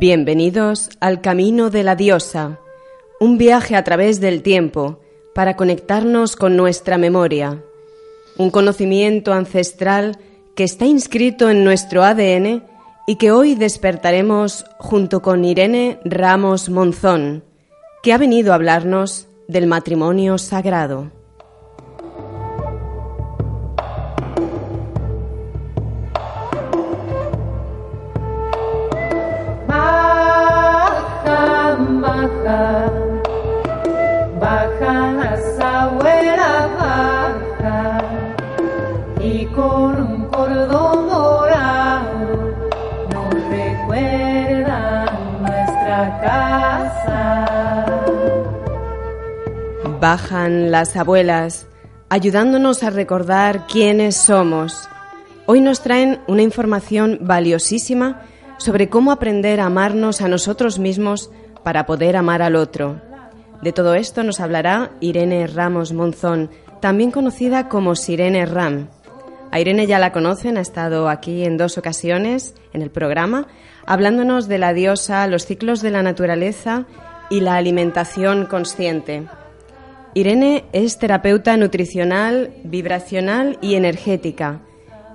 Bienvenidos al Camino de la Diosa, un viaje a través del tiempo para conectarnos con nuestra memoria, un conocimiento ancestral que está inscrito en nuestro ADN y que hoy despertaremos junto con Irene Ramos Monzón, que ha venido a hablarnos del matrimonio sagrado. Bajan las abuelas, ayudándonos a recordar quiénes somos. Hoy nos traen una información valiosísima sobre cómo aprender a amarnos a nosotros mismos para poder amar al otro. De todo esto nos hablará Irene Ramos Monzón, también conocida como Sirene Ram. A Irene ya la conocen, ha estado aquí en dos ocasiones en el programa, hablándonos de la diosa, los ciclos de la naturaleza y la alimentación consciente. Irene es terapeuta nutricional, vibracional y energética,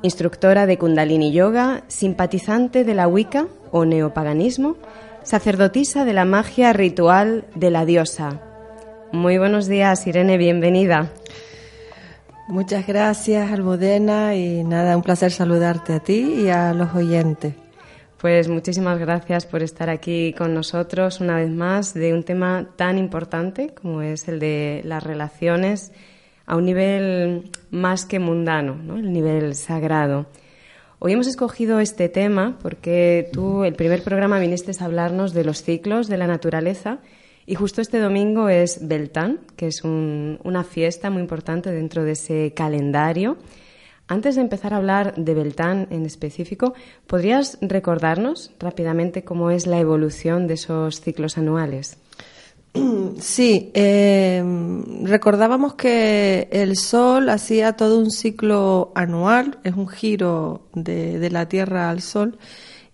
instructora de Kundalini Yoga, simpatizante de la Wicca o neopaganismo, sacerdotisa de la magia ritual de la diosa. Muy buenos días, Irene, bienvenida. Muchas gracias, Almudena, y nada, un placer saludarte a ti y a los oyentes. Pues muchísimas gracias por estar aquí con nosotros una vez más de un tema tan importante como es el de las relaciones a un nivel más que mundano, ¿no? el nivel sagrado. Hoy hemos escogido este tema porque tú, el primer programa, viniste a hablarnos de los ciclos de la naturaleza y justo este domingo es Beltán, que es una fiesta muy importante dentro de ese calendario antes de empezar a hablar de Beltán en específico, ¿podrías recordarnos rápidamente cómo es la evolución de esos ciclos anuales? Sí, em, recordábamos que el Sol hacía todo un ciclo anual, es un giro de, la Tierra al Sol,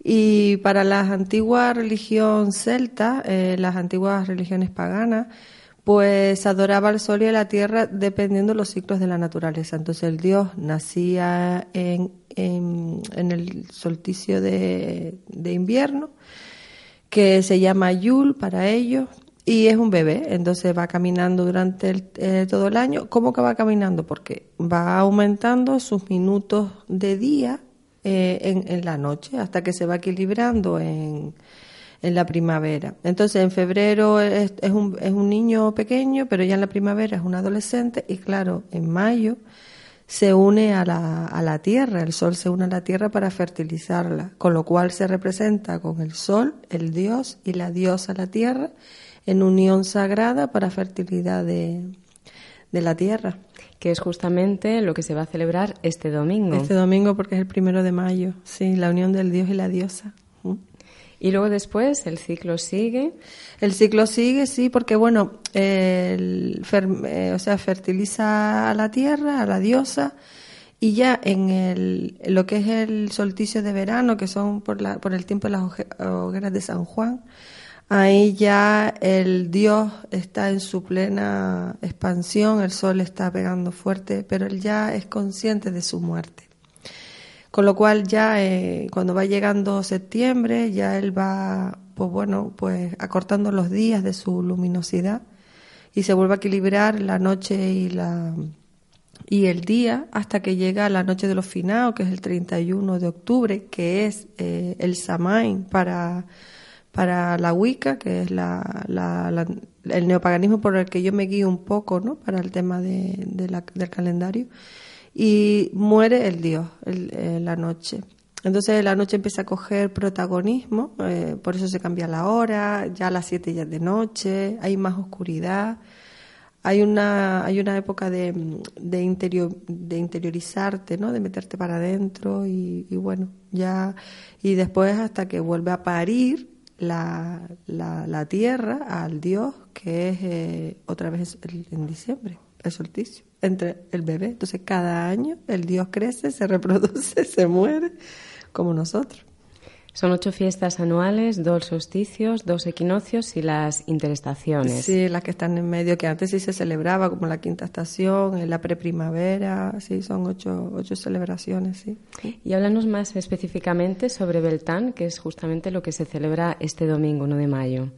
y para las antiguas religión celta, eh, las antiguas religiones paganas, pues adoraba al sol y a la tierra dependiendo de los ciclos de la naturaleza. Entonces el dios nacía en, en, el solsticio de, invierno, que se llama Yul para ellos, y es un bebé, entonces va caminando durante eh, todo el año. ¿Cómo que va caminando? Porque va aumentando sus minutos de día eh, en, en la noche hasta que se va equilibrando en en la primavera. Entonces, en febrero es, es, un, es un niño pequeño, pero ya en la primavera es un adolescente y claro, en mayo se une a la, a la tierra, el sol se une a la tierra para fertilizarla, con lo cual se representa con el sol, el dios y la diosa la tierra en unión sagrada para fertilidad de, de la tierra. Que es justamente lo que se va a celebrar este domingo. Este domingo porque es el primero de mayo, sí, la unión del dios y la diosa. Y luego después el ciclo sigue. El ciclo sigue, sí, porque bueno, el eh, o sea, fertiliza a la tierra, a la diosa, y ya en el, lo que es el solsticio de verano, que son por, la, por el tiempo de las hogueras de San Juan, ahí ya el dios está en su plena expansión, el sol está pegando fuerte, pero él ya es consciente de su muerte. Con lo cual ya eh, cuando va llegando septiembre, ya él va, pues bueno, pues acortando los días de su luminosidad y se vuelve a equilibrar la noche y la y el día hasta que llega la noche de los finados, que es el 31 de octubre, que es eh, el Samain para, para la Wicca, que es la, el neopaganismo por el que yo me guío un poco, ¿no? Para el tema de, de del calendario y muere el dios en la noche. Entonces la noche empieza a coger protagonismo, eh, por eso se cambia la hora, ya a las 7 ya de noche, hay más oscuridad, hay una, hay una época de, de, interior, de interiorizarte, ¿no? de meterte para adentro y, bueno, ya, y después hasta que vuelve a parir la, la, tierra al dios, que es eh, otra vez en diciembre, el solsticio entre el bebé. Entonces cada año el Dios crece, se reproduce, se muere, como nosotros. Son ocho fiestas anuales, dos solsticios, dos equinoccios y las interestaciones. Sí, las que están en medio, que antes sí se celebraba, como la quinta estación, la preprimavera, sí, son ocho, ocho celebraciones, sí. Y háblanos más específicamente sobre Beltán, que es justamente lo que se celebra este domingo, 1 de mayo.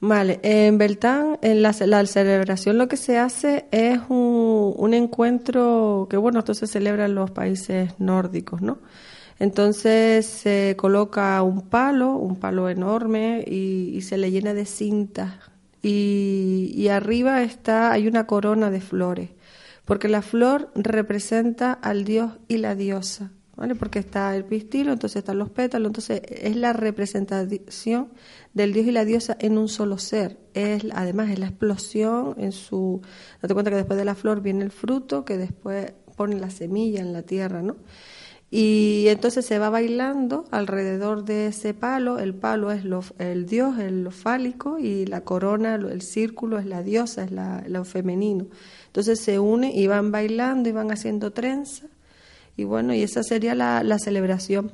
Vale, en Beltán, en la, la, celebración lo que se hace es un, un encuentro que, bueno, esto se celebra en los países nórdicos, ¿no? Entonces se coloca un palo, un palo enorme, y, se le llena de cintas. Y, arriba está, hay una corona de flores, porque la flor representa al dios y la diosa. Porque está el pistilo, entonces están los pétalos, entonces es la representación del dios y la diosa en un solo ser. Es además es la explosión en su date cuenta que después de la flor viene el fruto, que después pone la semilla en la tierra, ¿no? Y entonces se va bailando alrededor de ese palo. El palo es lo, el dios, el lo fálico, y la corona, el círculo es la diosa, es la, lo femenino. Entonces se une y van bailando y van haciendo trenza. Y bueno, y esa sería la, celebración.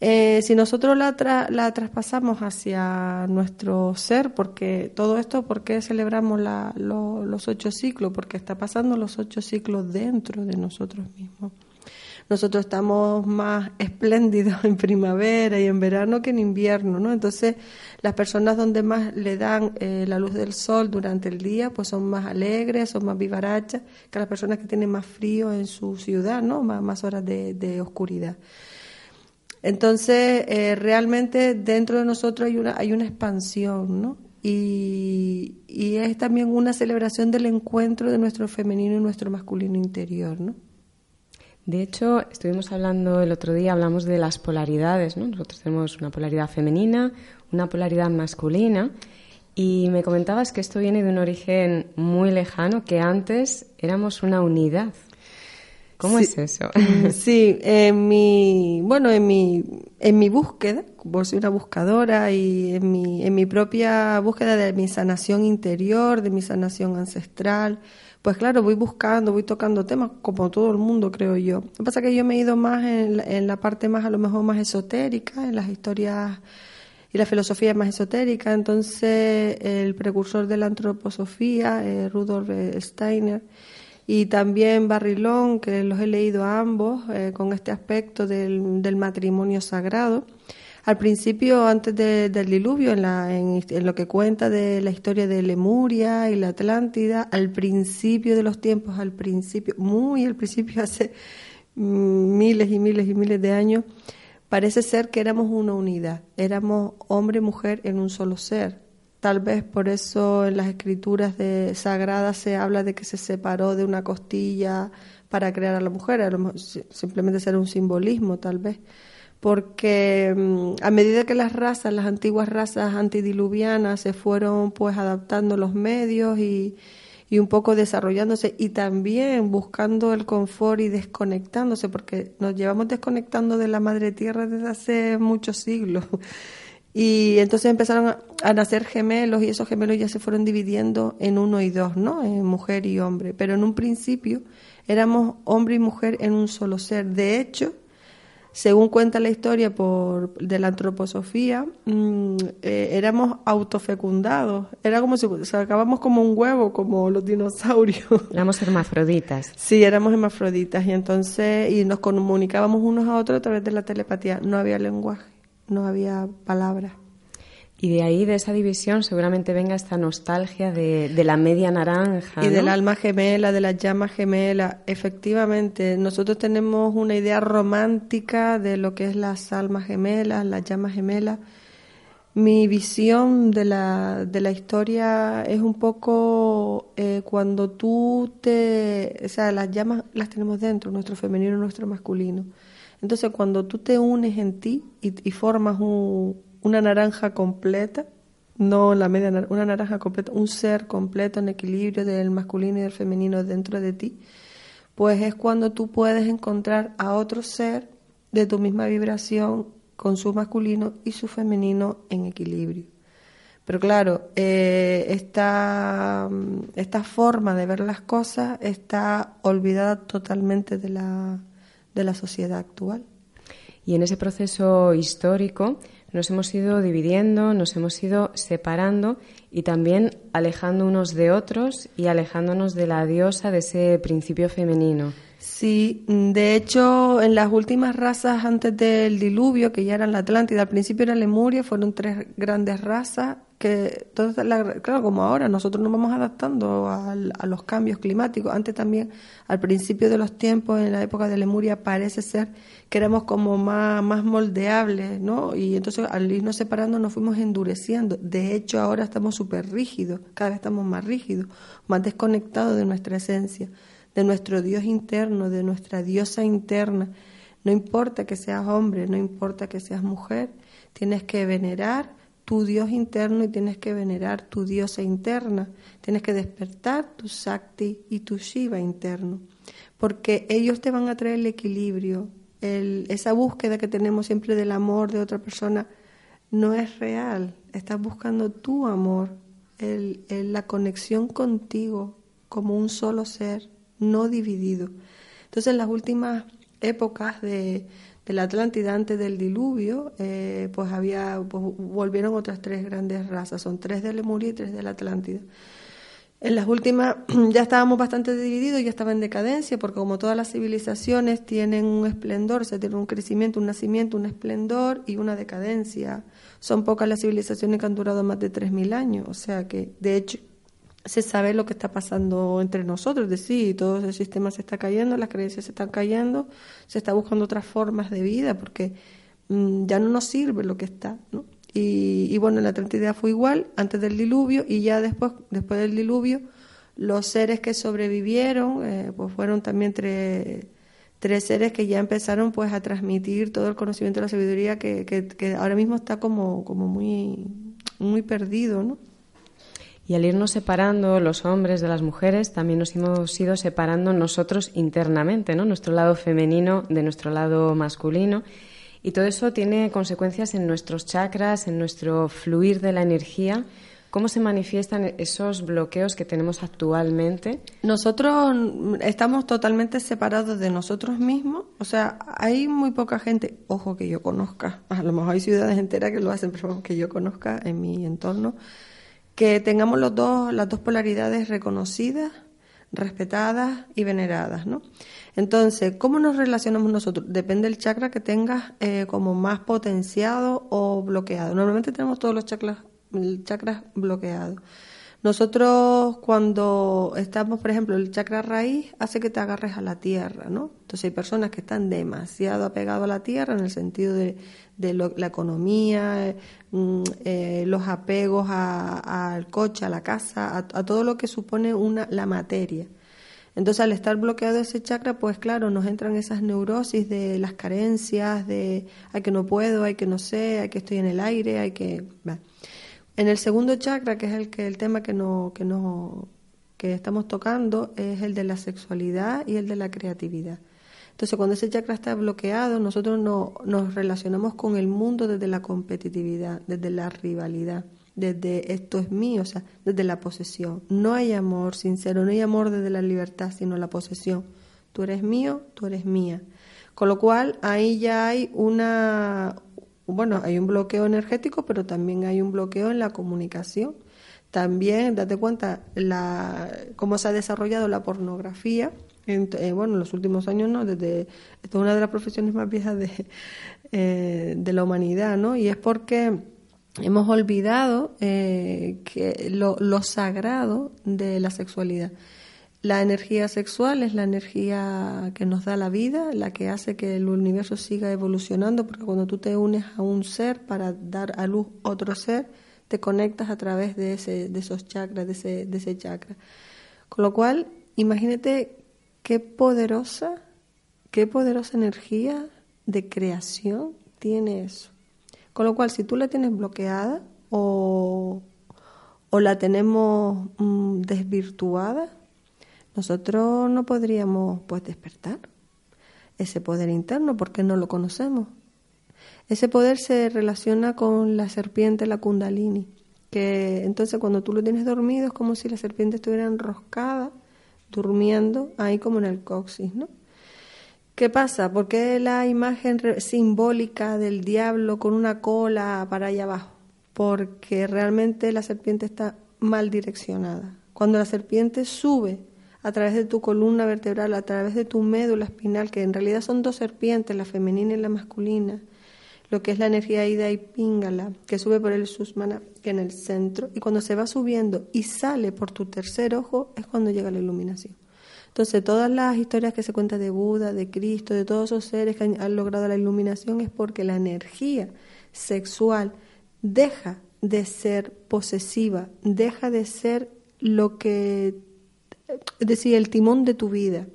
Eh, si nosotros la, la traspasamos hacia nuestro ser, porque todo esto, ¿por qué celebramos la, los ocho ciclos? Porque está pasando los ocho ciclos dentro de nosotros mismos. Nosotros estamos más espléndidos en primavera y en verano que en invierno, ¿no? Entonces, las personas donde más le dan eh, la luz del sol durante el día, pues son más alegres, son más vivarachas que las personas que tienen más frío en su ciudad, ¿no? Más, horas de, oscuridad. Entonces, eh, realmente dentro de nosotros hay una, hay una expansión, ¿no? Y, y, es también una celebración del encuentro de nuestro femenino y nuestro masculino interior, ¿no? De hecho, estuvimos hablando el otro día, hablamos de las polaridades, ¿no? Nosotros tenemos una polaridad femenina, una polaridad masculina, y me comentabas que esto viene de un origen muy lejano, que antes éramos una unidad. ¿Cómo es eso? Sí, en mi, bueno, en mi, en mi búsqueda, como soy una buscadora y en mi, en mi propia búsqueda de mi sanación interior, de mi sanación ancestral, pues claro, voy buscando, voy tocando temas como todo el mundo, creo yo. Lo que pasa es que yo me he ido más en la, parte más, a lo mejor más esotérica, en las historias y la filosofía más esotérica. Entonces, el precursor de la antroposofía, eh, Rudolf Steiner, y también Barrilón, que los he leído a ambos, eh, con este aspecto del, matrimonio sagrado. Al principio, antes del diluvio, en, la, en, lo que cuenta de la historia de Lemuria y la Atlántida, al principio de los tiempos, al principio, muy al principio, hace miles y miles y miles de años, parece ser que éramos una unidad, éramos hombre y mujer en un solo ser. Tal vez por eso en las escrituras de sagradas se habla de que se separó de una costilla para crear a la mujer, simplemente ser un simbolismo tal vez porque mm, a medida que las razas, las antiguas razas antidiluvianas se fueron pues adaptando los medios y, y un poco desarrollándose y también buscando el confort y desconectándose, porque nos llevamos desconectando de la madre tierra desde hace muchos siglos. Y entonces empezaron a, a, nacer gemelos y esos gemelos ya se fueron dividiendo en uno y dos, ¿no? En mujer y hombre. Pero en un principio éramos hombre y mujer en un solo ser. De hecho, según cuenta la historia por, de la antroposofía, mm, eh, éramos autofecundados. Era como si sacábamos como un huevo, como los dinosaurios. Éramos hermafroditas. Sí, éramos hermafroditas. Y entonces, y nos comunicábamos unos a otros a través de la telepatía. No había lenguaje, no había palabras. Y de ahí, de esa división, seguramente venga esta nostalgia de, de la media naranja. Y del alma gemela, de la llama gemela. Efectivamente, nosotros tenemos una idea romántica de lo que es las almas gemelas, las llamas gemelas. Mi visión de la, de la historia es un poco eh, cuando tú te... O sea, las llamas las tenemos dentro, nuestro femenino y nuestro masculino. Entonces, cuando tú te unes en ti y, formas un, una naranja completa, no la media, una naranja completa, un ser completo en equilibrio del masculino y del femenino dentro de ti, pues es cuando tú puedes encontrar a otro ser de tu misma vibración con su masculino y su femenino en equilibrio. Pero claro, eh, esta, esta forma de ver las cosas está olvidada totalmente de la, de la sociedad actual. Y en ese proceso histórico nos hemos ido dividiendo, nos hemos ido separando y también alejando unos de otros y alejándonos de la diosa, de ese principio femenino. Sí, de hecho, en las últimas razas antes del diluvio, que ya eran la Atlántida, al principio era Lemuria, fueron tres grandes razas que, todas claro, como ahora, nosotros nos vamos adaptando a, a, los cambios climáticos. Antes también, al principio de los tiempos, en la época de Lemuria, parece ser que éramos como más, más moldeables, ¿no? Y entonces al irnos separando nos fuimos endureciendo. De hecho, ahora estamos súper rígidos, cada vez estamos más rígidos, más desconectados de nuestra esencia de nuestro Dios interno, de nuestra diosa interna. No importa que seas hombre, no importa que seas mujer, tienes que venerar tu Dios interno y tienes que venerar tu diosa interna. Tienes que despertar tu Sakti y tu Shiva interno, porque ellos te van a traer el equilibrio. esa búsqueda que tenemos siempre del amor de otra persona no es real. Estás buscando tu amor, la conexión contigo como un solo ser no dividido. Entonces, en las últimas épocas de, la Atlántida, antes del diluvio, eh, pues había, pues, volvieron otras tres grandes razas, son tres de Lemuria y tres de la Atlántida. En las últimas ya estábamos bastante divididos, ya estaba en decadencia, porque como todas las civilizaciones tienen un esplendor, se tiene un crecimiento, un nacimiento, un esplendor y una decadencia. Son pocas las civilizaciones que han durado más de 3.000 años, o sea que de hecho se sabe lo que está pasando entre nosotros, es decir, todo el sistema se está cayendo, las creencias se están cayendo, se está buscando otras formas de vida porque mm, ya no nos sirve lo que está, ¿no? Y, y, bueno, la Atlantida fue igual antes del diluvio y ya después, después del diluvio, los seres que sobrevivieron, eh, pues fueron también tres, tres seres que ya empezaron pues a transmitir todo el conocimiento de la sabiduría que, que, que ahora mismo está como, como muy, muy perdido, ¿no? Y al irnos separando los hombres de las mujeres, también nos hemos ido separando nosotros internamente, ¿no? Nuestro lado femenino de nuestro lado masculino. Y todo eso tiene consecuencias en nuestros chakras, en nuestro fluir de la energía. ¿Cómo se manifiestan esos bloqueos que tenemos actualmente? Nosotros estamos totalmente separados de nosotros mismos. O sea, hay muy poca gente, ojo que yo conozca, a lo mejor hay ciudades enteras que lo hacen, pero que yo conozca en mi entorno, que tengamos los dos, las dos polaridades reconocidas, respetadas y veneradas, ¿no? Entonces, ¿cómo nos relacionamos nosotros? Depende del chakra que tengas eh, como más potenciado o bloqueado. Normalmente tenemos todos los chakras, chakras bloqueados. Nosotros cuando estamos, por ejemplo, el chakra raíz hace que te agarres a la tierra, ¿no? Entonces hay personas que están demasiado apegadas a la tierra en el sentido de, la economía, mm, eh, los apegos al coche, a la casa, a, todo lo que supone una, la materia. Entonces, al estar bloqueado ese chakra, pues claro, nos entran esas neurosis de las carencias, de hay que no puedo, hay que no sé, hay que estoy en el aire, hay que... En el segundo chakra, que es el que el tema que no, que no, que estamos tocando, es el de la sexualidad y el de la creatividad. Entonces, cuando ese chakra está bloqueado, nosotros no, nos relacionamos con el mundo desde la competitividad, desde la rivalidad, desde esto es mío, o sea, desde la posesión. No hay amor sincero, no hay amor desde la libertad, sino la posesión. Tú eres mío, tú eres mía. Con lo cual, ahí ya hay una, bueno, hay un bloqueo energético, pero también hay un bloqueo en la comunicación. También, date cuenta, la, cómo se ha desarrollado la pornografía. En, eh, bueno, en los últimos años, ¿no? Desde, esta es una de las profesiones más viejas de, eh, de la humanidad, ¿no? Y es porque hemos olvidado eh, que lo, lo sagrado de la sexualidad. La energía sexual es la energía que nos da la vida, la que hace que el universo siga evolucionando, porque cuando tú te unes a un ser para dar a luz otro ser, te conectas a través de, ese, de esos chakras, de ese, de ese chakra. Con lo cual, imagínate qué poderosa, qué poderosa energía de creación tiene eso. Con lo cual, si tú la tienes bloqueada o, o la tenemos mm, desvirtuada, nosotros no podríamos pues despertar ese poder interno porque no lo conocemos. Ese poder se relaciona con la serpiente, la kundalini, que entonces cuando tú lo tienes dormido es como si la serpiente estuviera enroscada, durmiendo ahí como en el coxis, ¿no? ¿Qué pasa? ¿Por qué la imagen simbólica del diablo con una cola para allá abajo? Porque realmente la serpiente está mal direccionada. Cuando la serpiente sube a través de tu columna vertebral, a través de tu médula espinal, que en realidad son dos serpientes, la femenina y la masculina, lo que es la energía Ida y Pingala, que sube por el Susmana, en el centro, y cuando se va subiendo y sale por tu tercer ojo, es cuando llega la iluminación. Entonces, todas las historias que se cuentan de Buda, de Cristo, de todos esos seres que han, logrado la iluminación es porque la energía sexual deja de ser posesiva, deja de ser lo que, es decir, el timón de tu vida,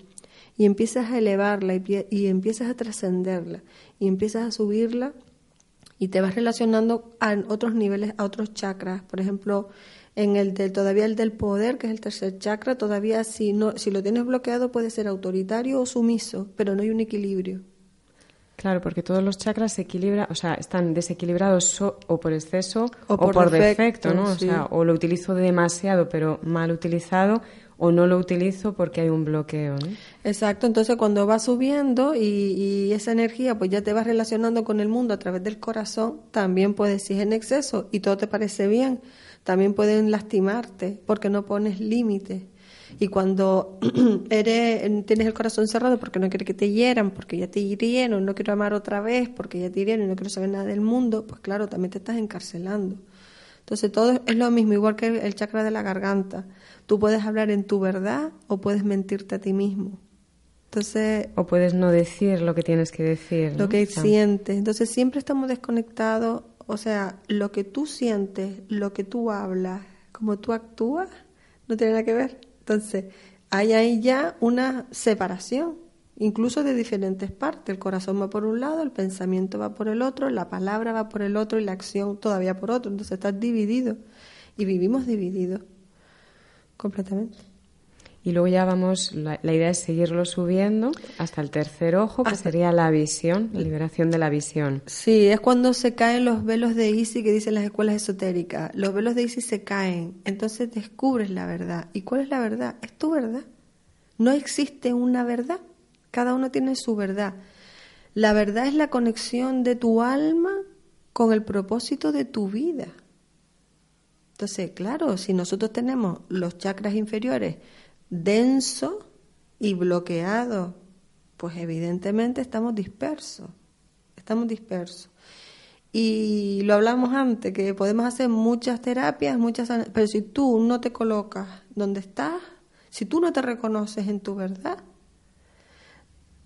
y empiezas a elevarla y, y empiezas a trascenderla y empiezas a subirla y te vas relacionando a otros niveles, a otros chakras. Por ejemplo, en el del, todavía el del poder, que es el tercer chakra, todavía si, no, si lo tienes bloqueado puede ser autoritario o sumiso, pero no hay un equilibrio. Claro, porque todos los chakras se equilibran, o sea, están desequilibrados o por exceso o por, defecto, ¿no? O sea, o lo utilizo demasiado, pero mal utilizado, o no lo utilizo porque hay un bloqueo. Exacto, entonces cuando va subiendo y, y, esa energía pues ya te vas relacionando con el mundo a través del corazón, también puedes ir en exceso y todo te parece bien también pueden lastimarte porque no pones límites. Y cuando eres, tienes el corazón cerrado porque no quieres que te hieran, porque ya te hirieron, no quiero amar otra vez, porque ya te hirieron y no quiero saber nada del mundo, pues claro, también te estás encarcelando. Entonces todo es lo mismo, igual que el chakra de la garganta. Tú puedes hablar en tu verdad o puedes mentirte a ti mismo. Entonces, o puedes no decir lo que tienes que decir. Lo que sientes. Entonces siempre estamos desconectados o sea, lo que tú sientes, lo que tú hablas, como tú actúas, no tiene nada que ver. Entonces, hay ahí ya una separación, incluso de diferentes partes. El corazón va por un lado, el pensamiento va por el otro, la palabra va por el otro y la acción todavía por otro. Entonces, estás dividido y vivimos divididos completamente. Y luego ya vamos, la, idea es seguirlo subiendo hasta el tercer ojo, que sería la visión, la liberación de la visión. Sí, es cuando se caen los velos de Isis que dicen las escuelas esotéricas. Los velos de Isis se caen, entonces descubres la verdad. ¿Y cuál es la verdad? Es tu verdad. No existe una verdad, cada uno tiene su verdad. La verdad es la conexión de tu alma con el propósito de tu vida. Entonces, claro, si nosotros tenemos los chakras inferiores, denso y bloqueado, pues evidentemente estamos dispersos, estamos dispersos. Y lo hablamos antes, que podemos hacer muchas terapias, muchas, pero si tú no te colocas donde estás, si tú no te reconoces en tu verdad,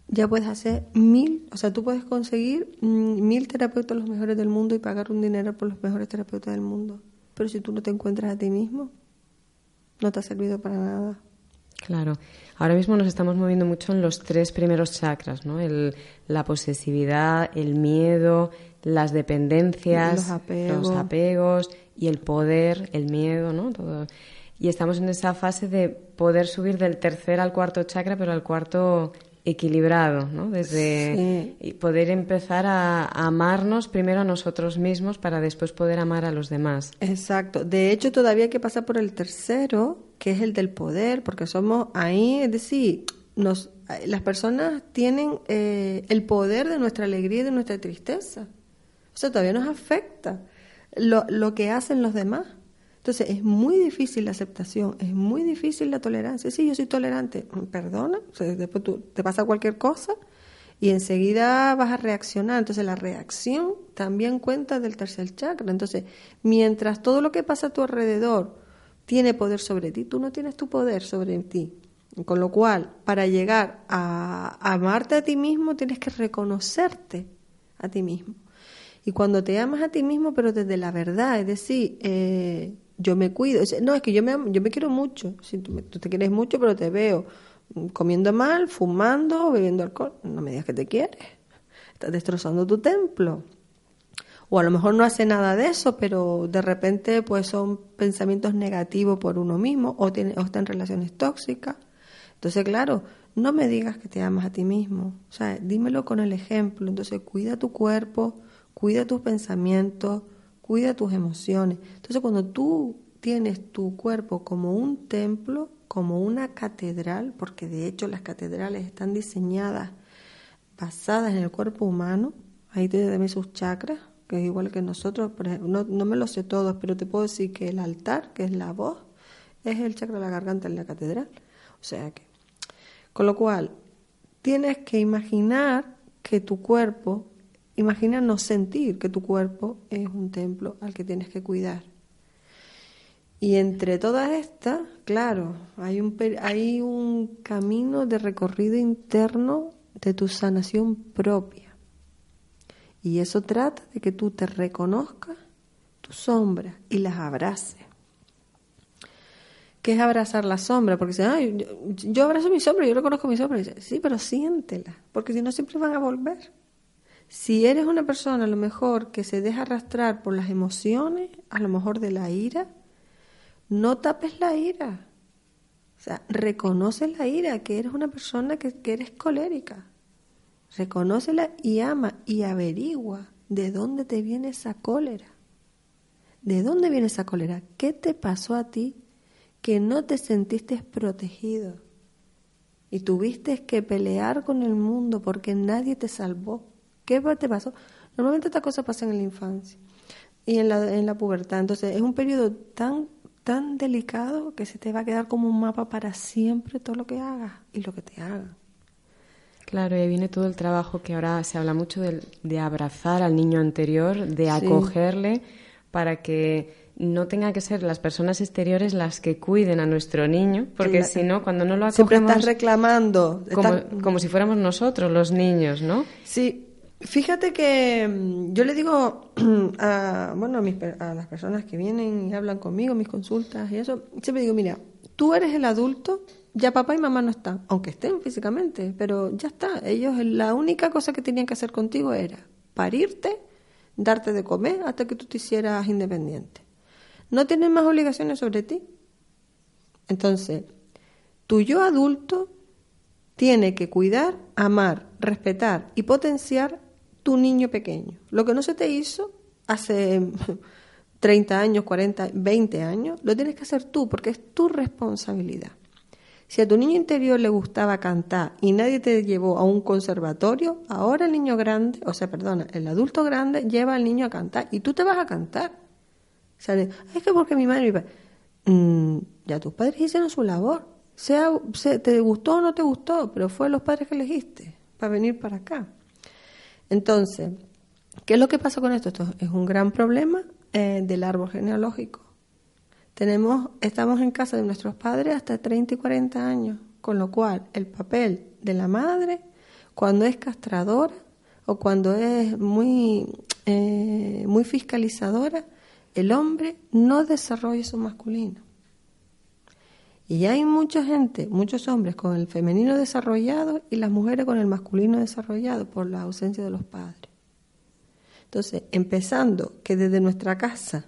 ya puedes hacer mil, o sea, tú puedes conseguir mm, mil terapeutas los mejores del mundo y pagar un dinero por los mejores terapeutas del mundo. Pero si tú no te encuentras a ti mismo, no te ha servido para nada. Claro. Ahora mismo nos estamos moviendo mucho en los tres primeros chakras, ¿no? El, la posesividad, el miedo, las dependencias, los apegos. y el poder, el miedo, ¿no? Todo. Y estamos en esa fase de poder subir del tercer al cuarto chakra, pero al cuarto equilibrado, ¿no? Desde poder empezar a, amarnos primero a nosotros mismos para después poder amar a los demás. Exacto. De hecho, todavía hay que pasar por el tercero, que es el del poder, porque somos ahí, es decir, nos, las personas tienen eh, el poder de nuestra alegría y de nuestra tristeza. O sea, todavía nos afecta lo, lo que hacen los demás. Entonces es muy difícil la aceptación, es muy difícil la tolerancia. Sí, yo soy tolerante, perdona, después te pasa cualquier cosa y enseguida vas a reaccionar. Entonces la reacción también cuenta del tercer chakra. Entonces, mientras todo lo que pasa a tu alrededor tiene poder sobre ti, tú no tienes tu poder sobre ti. Con lo cual, para llegar a amarte a ti mismo, tienes que reconocerte a ti mismo. Y cuando te amas a ti mismo, pero desde la verdad, es decir, eh, yo me cuido. No, es que yo me, yo me quiero mucho. Si tú, te quieres mucho, pero te veo comiendo mal, fumando, bebiendo alcohol. No me digas que te quieres. Estás destrozando tu templo. O a lo mejor no hace nada de eso, pero de repente pues son pensamientos negativos por uno mismo o, tiene, o está en relaciones tóxicas. Entonces, claro, no me digas que te amas a ti mismo. O sea, dímelo con el ejemplo. Entonces, cuida tu cuerpo, cuida tus pensamientos, cuida tus emociones. Entonces, cuando tú tienes tu cuerpo como un templo, como una catedral, porque de hecho las catedrales están diseñadas basadas en el cuerpo humano. Ahí tiene también sus chakras, que es igual que nosotros. no, no me lo sé todos, pero te puedo decir que el altar, que es la voz, es el chakra de la garganta en la catedral. O sea que, con lo cual, tienes que imaginar que tu cuerpo, imagina no sentir que tu cuerpo es un templo al que tienes que cuidar. Y entre todas estas, claro, hay un, hay un camino de recorrido interno de tu sanación propia. Y eso trata de que tú te reconozcas tus sombras y las abraces. ¿Qué es abrazar la sombra? Porque dicen, yo, yo, abrazo mi sombra, yo reconozco mi sombra. sí, pero siéntela, porque si no siempre van a volver. Si eres una persona a lo mejor que se deja arrastrar por las emociones, a lo mejor de la ira, no tapes la ira. O sea, reconoce la ira, que eres una persona que, que eres colérica. Reconócela y ama y averigua de dónde te viene esa cólera. ¿De dónde viene esa cólera? ¿Qué te pasó a ti que no te sentiste protegido y tuviste que pelear con el mundo porque nadie te salvó. ¿Qué te pasó? Normalmente estas cosas pasan en la infancia y en la, en la pubertad. Entonces es un periodo tan, tan delicado que se te va a quedar como un mapa para siempre todo lo que hagas y lo que te hagan. Claro, y ahí viene todo el trabajo que ahora se habla mucho de, de abrazar al niño anterior, de acogerle para que no tenga que ser las personas exteriores las que cuiden a nuestro niño, porque si no, cuando no lo acogemos... Siempre estás reclamando. Como, si fuéramos nosotros, los niños, ¿no? Sí. Fíjate que mm, yo le digo a, bueno, a, las personas que vienen y hablan conmigo, mis consultas y eso, siempre digo, mira, tú eres el adulto, ya papá y mamá no están, aunque estén físicamente, pero ya está. Ellos, la única cosa que tenían que hacer contigo era parirte, darte de comer hasta que tú te hicieras independiente no tienes más obligaciones sobre ti. Entonces, tu yo adulto tiene que cuidar, amar, respetar y potenciar tu niño pequeño. Lo que no se te hizo hace 30 años, 40, 20 años, lo tienes que hacer tú porque es tu responsabilidad. Si a tu niño interior le gustaba cantar y nadie te llevó a un conservatorio, ahora el niño grande, o sea, perdona, el adulto grande lleva al niño a cantar y tú te vas a cantar. Sale, es que porque mi madre mi padre. Mm, ya tus padres hicieron su labor. Sea, te gustó o no te gustó, pero fue los padres que elegiste para venir para acá. Entonces, ¿qué es lo que pasa con esto? Esto es un gran problema eh, del árbol genealógico. Tenemos, estamos en casa de nuestros padres hasta 30 y 40 años, con lo cual el papel de la madre, cuando es castradora o cuando es muy, eh, muy fiscalizadora, el hombre no desarrolla su masculino. Y hay mucha gente, muchos hombres con el femenino desarrollado y las mujeres con el masculino desarrollado por la ausencia de los padres. Entonces, empezando que desde nuestra casa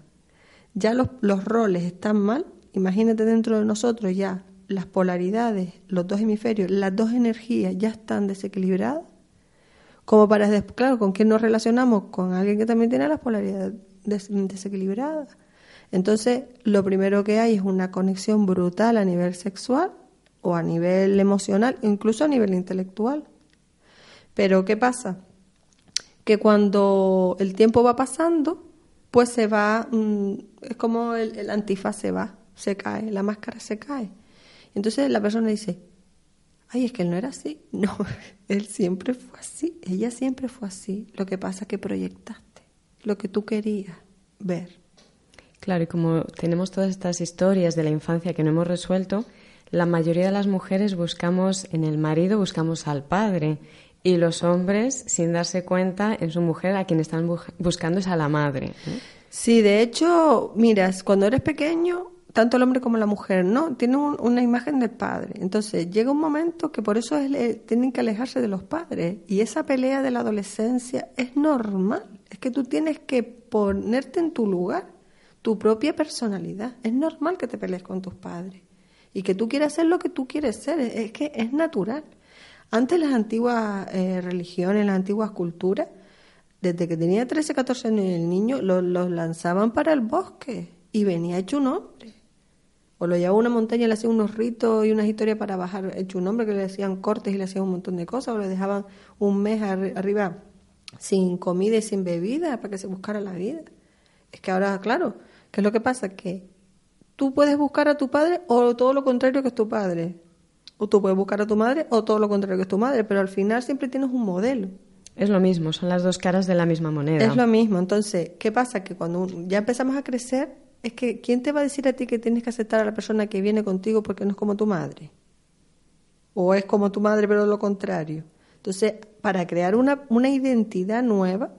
ya los, roles están mal, imagínate dentro de nosotros ya las polaridades, los dos hemisferios, las dos energías ya están desequilibradas, como para, claro, ¿con quién nos relacionamos? Con alguien que también tiene las polaridades desequilibrada. Entonces, lo primero que hay es una conexión brutal a nivel sexual o a nivel emocional, incluso a nivel intelectual. Pero ¿qué pasa? Que cuando el tiempo va pasando, pues se va, mm, es como el, el antifaz se va, se cae, la máscara se cae. Entonces la persona dice, ay, es que él no era así. No, él siempre fue así, ella siempre fue así. Lo que pasa es que proyectaste lo que tú querías ver. Claro, y como tenemos todas estas historias de la infancia que no hemos resuelto, la mayoría de las mujeres buscamos en el marido, buscamos al padre, y los hombres, sin darse cuenta, en su mujer a quien están buscando es a la madre. Sí, de hecho, miras, cuando eres pequeño, tanto el hombre como la mujer, ¿no? Tienen una imagen del padre. Entonces, llega un momento que por eso tienen que alejarse de los padres. Y esa pelea de la adolescencia es normal. Es que tú tienes que ponerte en tu lugar, tu propia personalidad. Es normal que te pelees con tus padres y que tú quieras ser lo que tú quieres ser. Es que es natural. Antes las antiguas eh, religiones, las antiguas culturas, desde que tenía 13, 14 años el niño, los lanzaban para el bosque y venía hecho un hombre. O lo llevaba a una montaña y le hacían unos ritos y unas historias para bajar hecho un hombre que le hacían cortes y le hacían un montón de cosas, o le dejaban un mes arriba sin comida y sin bebida para que se buscara la vida. Es que ahora, claro, ¿qué es lo que pasa? Que tú puedes buscar a tu padre o todo lo contrario que es tu padre. O tú puedes buscar a tu madre o todo lo contrario que es tu madre, pero al final siempre tienes un modelo. Es lo mismo, son las dos caras de la misma moneda. Es lo mismo. Entonces, ¿qué pasa? Que cuando ya empezamos a crecer, es que ¿quién te va a decir a ti que tienes que aceptar a la persona que viene contigo porque no es como tu madre? O es como tu madre, pero lo contrario. Entonces, para crear una, una identidad nueva,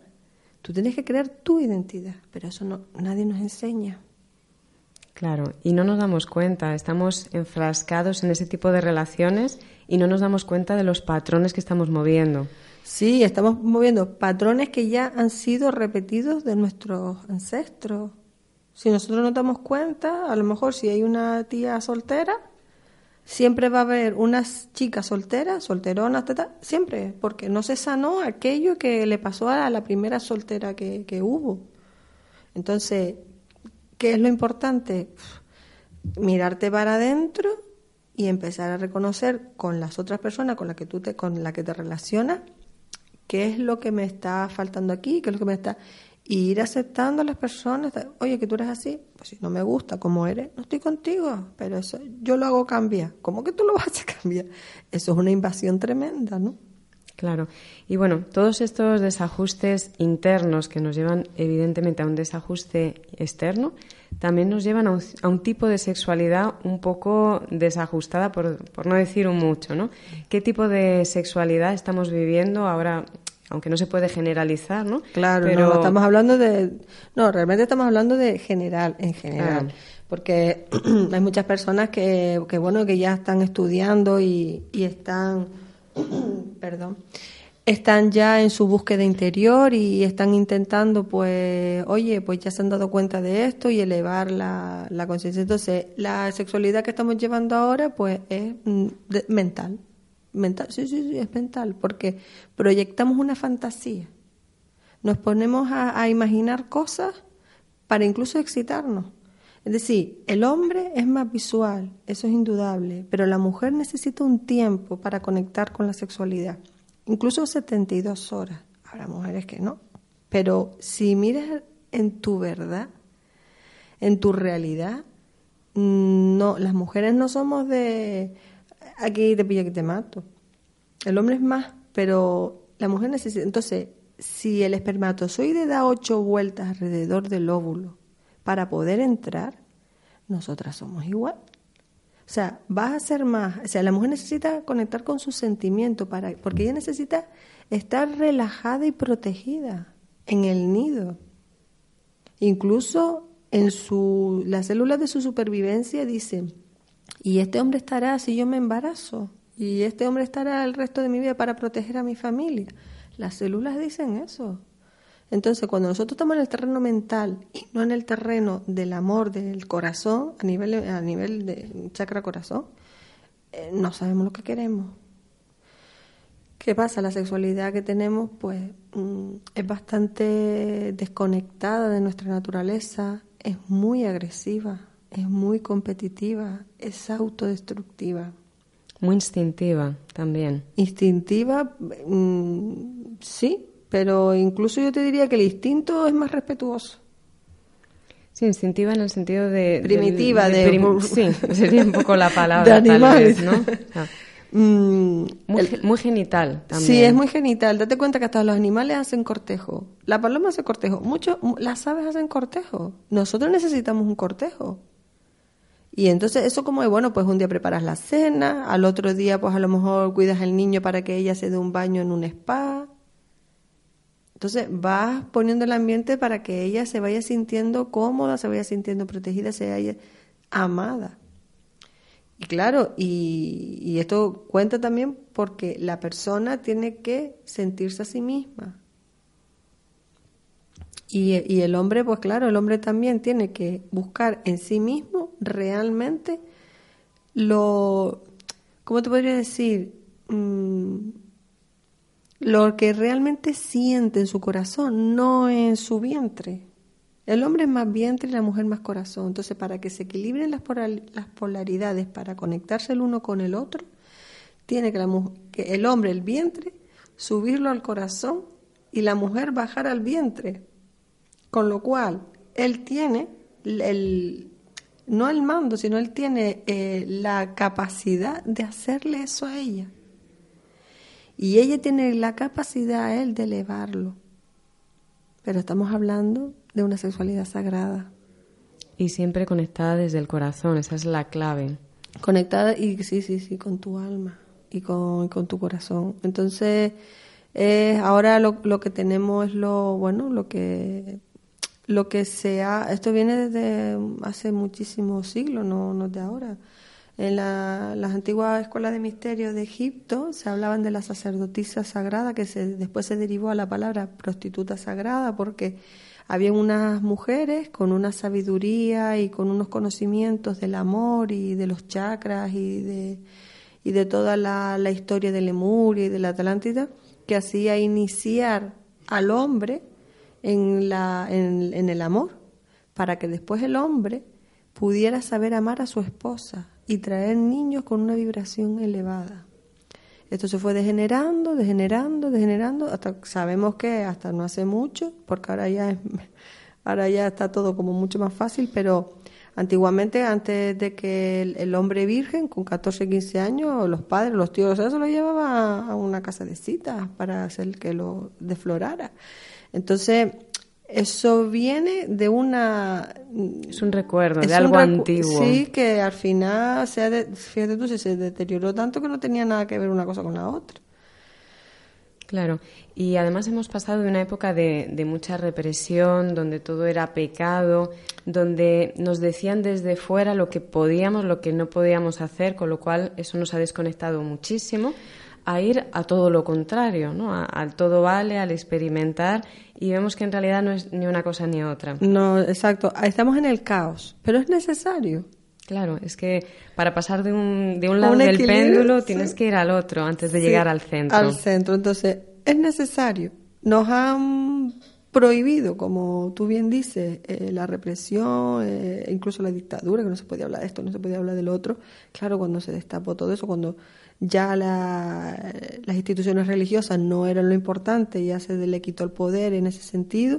tú tienes que crear tu identidad, pero eso no, nadie nos enseña. Claro, y no nos damos cuenta, estamos enfrascados en ese tipo de relaciones y no nos damos cuenta de los patrones que estamos moviendo. Sí, estamos moviendo patrones que ya han sido repetidos de nuestros ancestros. Si nosotros nos damos cuenta, a lo mejor si hay una tía soltera, siempre va a haber unas chicas solteras, solteronas, siempre, porque no se sanó aquello que le pasó a la primera soltera que, que hubo. Entonces, ¿qué es lo importante? Mirarte para adentro y empezar a reconocer con las otras personas con las que tú te, con la que te relacionas qué es lo que me está faltando aquí, qué es lo que me está y ir aceptando a las personas, oye, que tú eres así, pues si no me gusta como eres, no estoy contigo, pero eso yo lo hago cambiar. ¿Cómo que tú lo vas a cambiar? Eso es una invasión tremenda, ¿no? Claro. Y bueno, todos estos desajustes internos que nos llevan evidentemente a un desajuste externo, también nos llevan a un, a un tipo de sexualidad un poco desajustada, por, por no decir un mucho, ¿no? ¿Qué tipo de sexualidad estamos viviendo ahora aunque no se puede generalizar, ¿no? Claro, Pero... no, estamos hablando de, no, realmente estamos hablando de general, en general, porque hay muchas personas que, que, bueno, que ya están estudiando y, y están, perdón, están ya en su búsqueda interior y están intentando, pues, oye, pues ya se han dado cuenta de esto y elevar la, la conciencia. Entonces, la sexualidad que estamos llevando ahora, pues, es mm, mental Mental, sí, sí, sí, es mental, porque proyectamos una fantasía. Nos ponemos a, imaginar cosas para incluso excitarnos. Es decir, el hombre es más visual, eso es indudable, pero la mujer necesita un tiempo para conectar con la sexualidad, incluso 72 horas. Habrá mujeres que no, pero si miras en tu verdad, en tu realidad, no, las mujeres no somos de aquí te pillo, aquí te mato. El hombre es más, pero la mujer necesita. Entonces, si el espermatozoide da ocho vueltas alrededor del óvulo para poder entrar, nosotras somos igual. O sea, vas a ser más. O sea, la mujer necesita conectar con su sentimiento para, porque ella necesita estar relajada y protegida en el nido. Incluso en su, las células de su supervivencia dicen, y este hombre estará si yo me embarazo. Y este hombre estará el resto de mi vida para proteger a mi familia. Las células dicen eso. Entonces, cuando nosotros estamos en el terreno mental y no en el terreno del amor, del corazón, a nivel, a nivel de chakra corazón, eh, no sabemos lo que queremos. ¿Qué pasa? La sexualidad que tenemos, pues, mm, es bastante desconectada de nuestra naturaleza, es muy agresiva, es muy competitiva, es autodestructiva. Muy instintiva también. Instintiva, mm, sí, pero incluso yo te diría que el instinto es más respetuoso. Sí, instintiva en el sentido de... Primitiva, de... sí, sería un poco la palabra. De tal vez, ¿no? Mm, muy, genital también. Sí, es muy genital. Date cuenta que hasta los animales hacen cortejo. La paloma hace cortejo. Mucho, las aves hacen cortejo. Nosotros necesitamos un cortejo. Y entonces eso como es, bueno, pues un día preparas la cena, al otro día pues a lo mejor cuidas al niño para que ella se dé un baño en un spa. Entonces vas poniendo el ambiente para que ella se vaya sintiendo cómoda, se vaya sintiendo protegida, se vaya amada. Y claro, y, y esto cuenta también porque la persona tiene que sentirse a sí misma. Y, el hombre, pues claro, el hombre también tiene que buscar en sí mismo realmente lo, ¿cómo te podría decir? Mm, lo que realmente siente en su corazón, no en su vientre. El hombre es más vientre y la mujer más corazón. Entonces, para que se equilibren las, polaridades, para conectarse el uno con el otro, tiene que, la, que el hombre, el vientre, subirlo al corazón y la mujer bajar al vientre. Con lo cual, él tiene el, no el mando, sino él tiene eh, la capacidad de hacerle eso a ella. Y ella tiene la capacidad a él de elevarlo. Pero estamos hablando de una sexualidad sagrada. Y siempre conectada desde el corazón, esa es la clave. Conectada y sí, sí, sí, con tu alma y con, con tu corazón. Entonces, eh, ahora lo, lo, que tenemos es lo, bueno, lo que, lo que sea, esto viene desde hace muchísimos siglos, no, no de ahora. En la, las antiguas escuelas de misterio de Egipto se hablaban de la sacerdotisa sagrada, que se, después se derivó a la palabra prostituta sagrada, porque había unas mujeres con una sabiduría y con unos conocimientos del amor y de los chakras y de, y de toda la, la historia de Lemuria y de la Atlántida, que hacía iniciar al hombre en, la, en, en el amor, para que después el hombre pudiera saber amar a su esposa y traer niños con una vibración elevada. Esto se fue degenerando, degenerando, degenerando, hasta sabemos que hasta no hace mucho, porque ahora ya es, ahora ya está todo como mucho más fácil, pero antiguamente, antes de que el, hombre virgen, con 14, 15 años, los padres, los tíos, se lo llevaban a una casa de citas para hacer que lo deflorara. Entonces, eso viene de una... Es un recuerdo, de algo antiguo. Sí, que al final, sea de, fíjate tú, se deterioró tanto que no tenía nada que ver una cosa con la otra. Claro, y además hemos pasado de una época de, de, mucha represión, donde todo era pecado, donde nos decían desde fuera lo que podíamos, lo que no podíamos hacer, con lo cual eso nos ha desconectado muchísimo a ir a todo lo contrario, ¿no? Al todo vale, al experimentar y vemos que en realidad no es ni una cosa ni otra. No, exacto. Estamos en el caos, pero es necesario. Claro, es que para pasar de un, de un lado del péndulo tienes que ir al otro antes de llegar al centro. Al centro, entonces es necesario. Nos han prohibido, como tú bien dices, eh, la represión, eh, incluso la dictadura, que no se podía hablar de esto, no se podía hablar del otro. Claro, cuando se destapó todo eso, cuando ya las instituciones religiosas no eran lo importante, ya se le quitó el poder en ese sentido,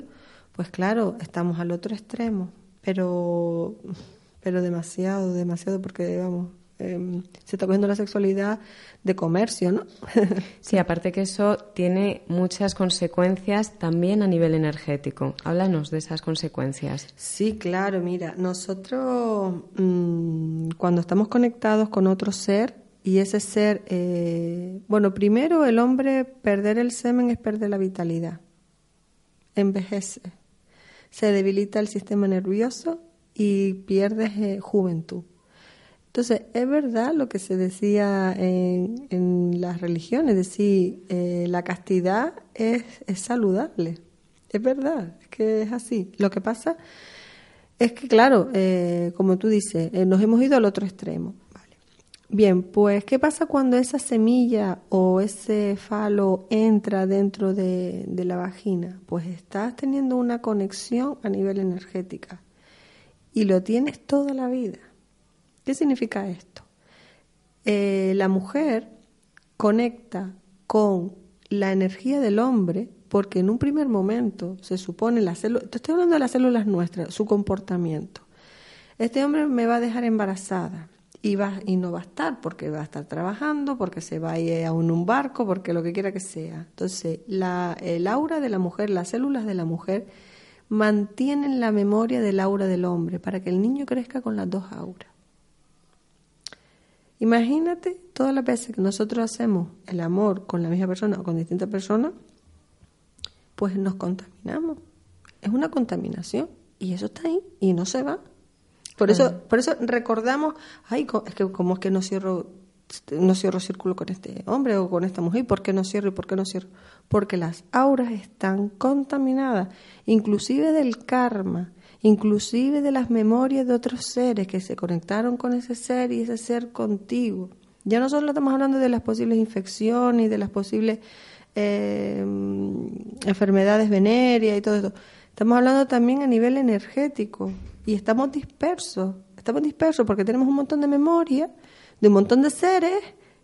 pues claro, estamos al otro extremo, pero, pero demasiado, demasiado, porque vamos, em, se está cogiendo la sexualidad de comercio, ¿no? sí, aparte que eso tiene muchas consecuencias también a nivel energético. Háblanos de esas consecuencias. Sí, claro, mira, nosotros mm, cuando estamos conectados con otro ser, y ese ser, eh, bueno, primero el hombre perder el semen es perder la vitalidad, envejece, se debilita el sistema nervioso y pierde eh, juventud. Entonces, es verdad lo que se decía en, las religiones, es decir, eh, la castidad es, es, saludable. Es verdad, es que es así. Lo que pasa es que, claro, como tú dices, nos hemos ido al otro extremo. Bien, pues ¿qué pasa cuando esa semilla o ese falo entra dentro de, la vagina? Pues estás teniendo una conexión a nivel energética y lo tienes toda la vida. ¿Qué significa esto? Eh, la mujer conecta con la energía del hombre porque en un primer momento se supone la célula, te estoy hablando de las células nuestras, su comportamiento. Este hombre me va a dejar embarazada y, va, y no va a estar porque va a estar trabajando, porque se va a ir a un, barco, porque lo que quiera que sea. Entonces, la, el aura de la mujer, las células de la mujer, mantienen la memoria del aura del hombre para que el niño crezca con las dos auras. Imagínate todas las veces que nosotros hacemos el amor con la misma persona o con distintas personas, pues nos contaminamos. Es una contaminación y eso está ahí y no se va. Por eso, por eso recordamos, ay, es que como es que no cierro, no cierro círculo con este hombre o con esta mujer, ¿por qué no cierro y por qué no cierro? Porque las auras están contaminadas, inclusive del karma, inclusive de las memorias de otros seres que se conectaron con ese ser y ese ser contigo. Ya no solo estamos hablando de las posibles infecciones y de las posibles eh, enfermedades venéreas y todo eso Estamos hablando también a nivel energético y estamos dispersos. Estamos dispersos porque tenemos un montón de memoria de un montón de seres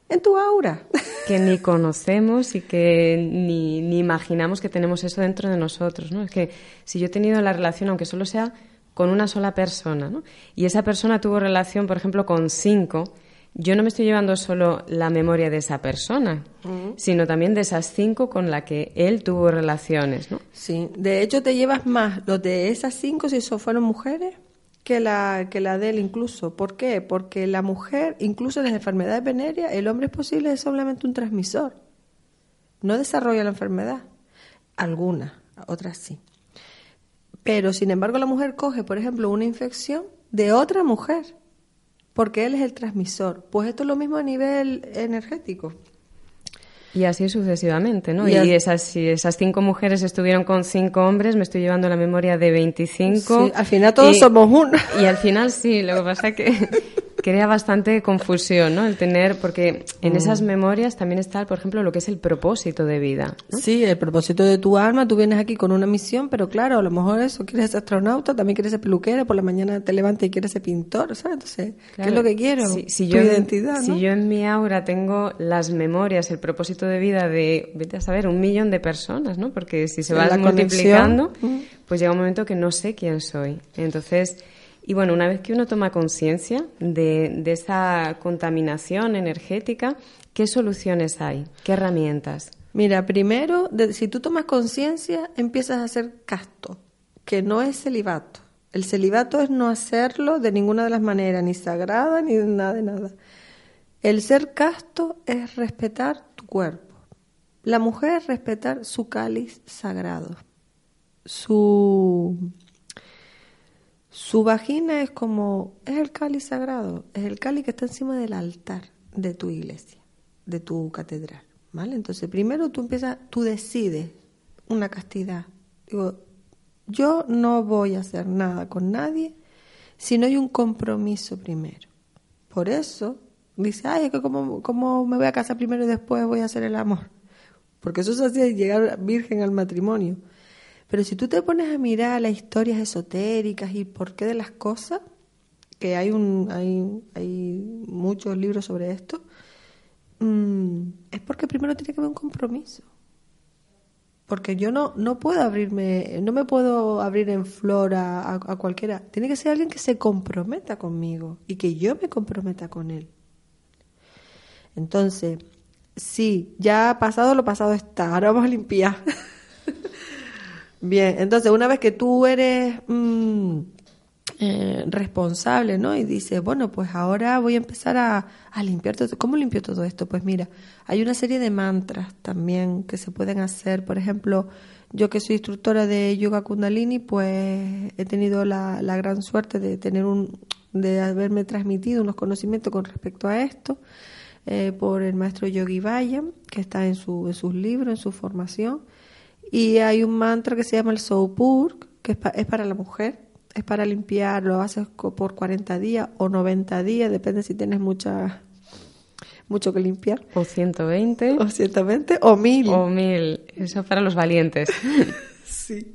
en tu aura. Que ni conocemos y que ni, ni imaginamos que tenemos eso dentro de nosotros, ¿no? Es que si yo he tenido la relación, aunque solo sea con una sola persona, ¿no? Y esa persona tuvo relación, por ejemplo, con cinco, yo no me estoy llevando solo la memoria de esa persona, sino también de esas cinco con las que él tuvo relaciones, ¿no? Sí, de hecho te llevas más los de esas cinco si eso fueron mujeres que la, que la de él incluso. ¿Por qué? Porque la mujer, incluso en las enfermedades venéreas, el hombre es posible es solamente un transmisor. No desarrolla la enfermedad. Algunas, otras sí. Pero, sin embargo, la mujer coge, por ejemplo, una infección de otra mujer, porque él es el transmisor. Pues esto es lo mismo a nivel energético. Y así sucesivamente, ¿no? Y, esas, si esas cinco mujeres estuvieron con cinco hombres, me estoy llevando la memoria de 25. Sí, al final todos somos uno. Y al final sí, lo que pasa es que crea bastante confusión, ¿no? El tener, porque en mm. esas memorias también está, por ejemplo, lo que es el propósito de vida. Sí, el propósito de tu alma, tú vienes aquí con una misión, pero claro, a lo mejor eso, quieres ser astronauta, también quieres ser peluquera, por la mañana te levantas y quieres ser pintor, ¿sabes? Entonces, ¿qué es lo que quiero? Si, tu yo, identidad, Si yo en mi aura tengo las memorias, el propósito de vida de, vete a saber, un millón de personas, ¿no? Porque si se va multiplicando, pues llega un momento que no sé quién soy. Entonces, y bueno, una vez que uno toma conciencia de, esa contaminación energética, ¿qué soluciones hay? ¿Qué herramientas? Mira, primero, si tú tomas conciencia, empiezas a hacer casto, que no es celibato. El celibato es no hacerlo de ninguna de las maneras, ni sagrada, ni nada de nada. El ser casto es respetar tu cuerpo. La mujer es respetar su cáliz sagrado, su su vagina es como, es el cáliz sagrado, es el cáliz que está encima del altar de tu iglesia, de tu catedral, ¿vale? Entonces, primero tú empiezas, tú decides una castidad. Digo, yo no voy a hacer nada con nadie si no hay un compromiso primero. Por eso, dice, ay, es que como, como me voy a casar primero y después voy a hacer el amor. Porque eso es así, llegar virgen al matrimonio. Pero si tú te pones a mirar las historias esotéricas y por qué de las cosas, que hay, un, hay, hay muchos libros sobre esto, mm, es porque primero tiene que haber un compromiso. Porque yo no, no puedo abrirme, no me puedo abrir en flor a, a cualquiera. Tiene que ser alguien que se comprometa conmigo y que yo me comprometa con él. Entonces, sí, ya pasado lo pasado está, ahora vamos a limpiar. Bien, entonces una vez que tú eres mm, eh, responsable, ¿no? Y dices, bueno, pues ahora voy a empezar a, limpiar todo. ¿Cómo limpio todo esto? Pues mira, hay una serie de mantras también que se pueden hacer. Por ejemplo, yo que soy instructora de yoga kundalini, pues he tenido la, gran suerte de tener un, de haberme transmitido unos conocimientos con respecto a esto. Eh, por el maestro Yogi Vayan, que está en, su, en sus libros, en su formación. Y hay un mantra que se llama el Soupur, que es, es para la mujer, es para limpiar, lo haces por 40 días o 90 días, depende si tienes mucha mucho que limpiar. O 120. O 120 o 1000. O 1000, eso es para los valientes. sí.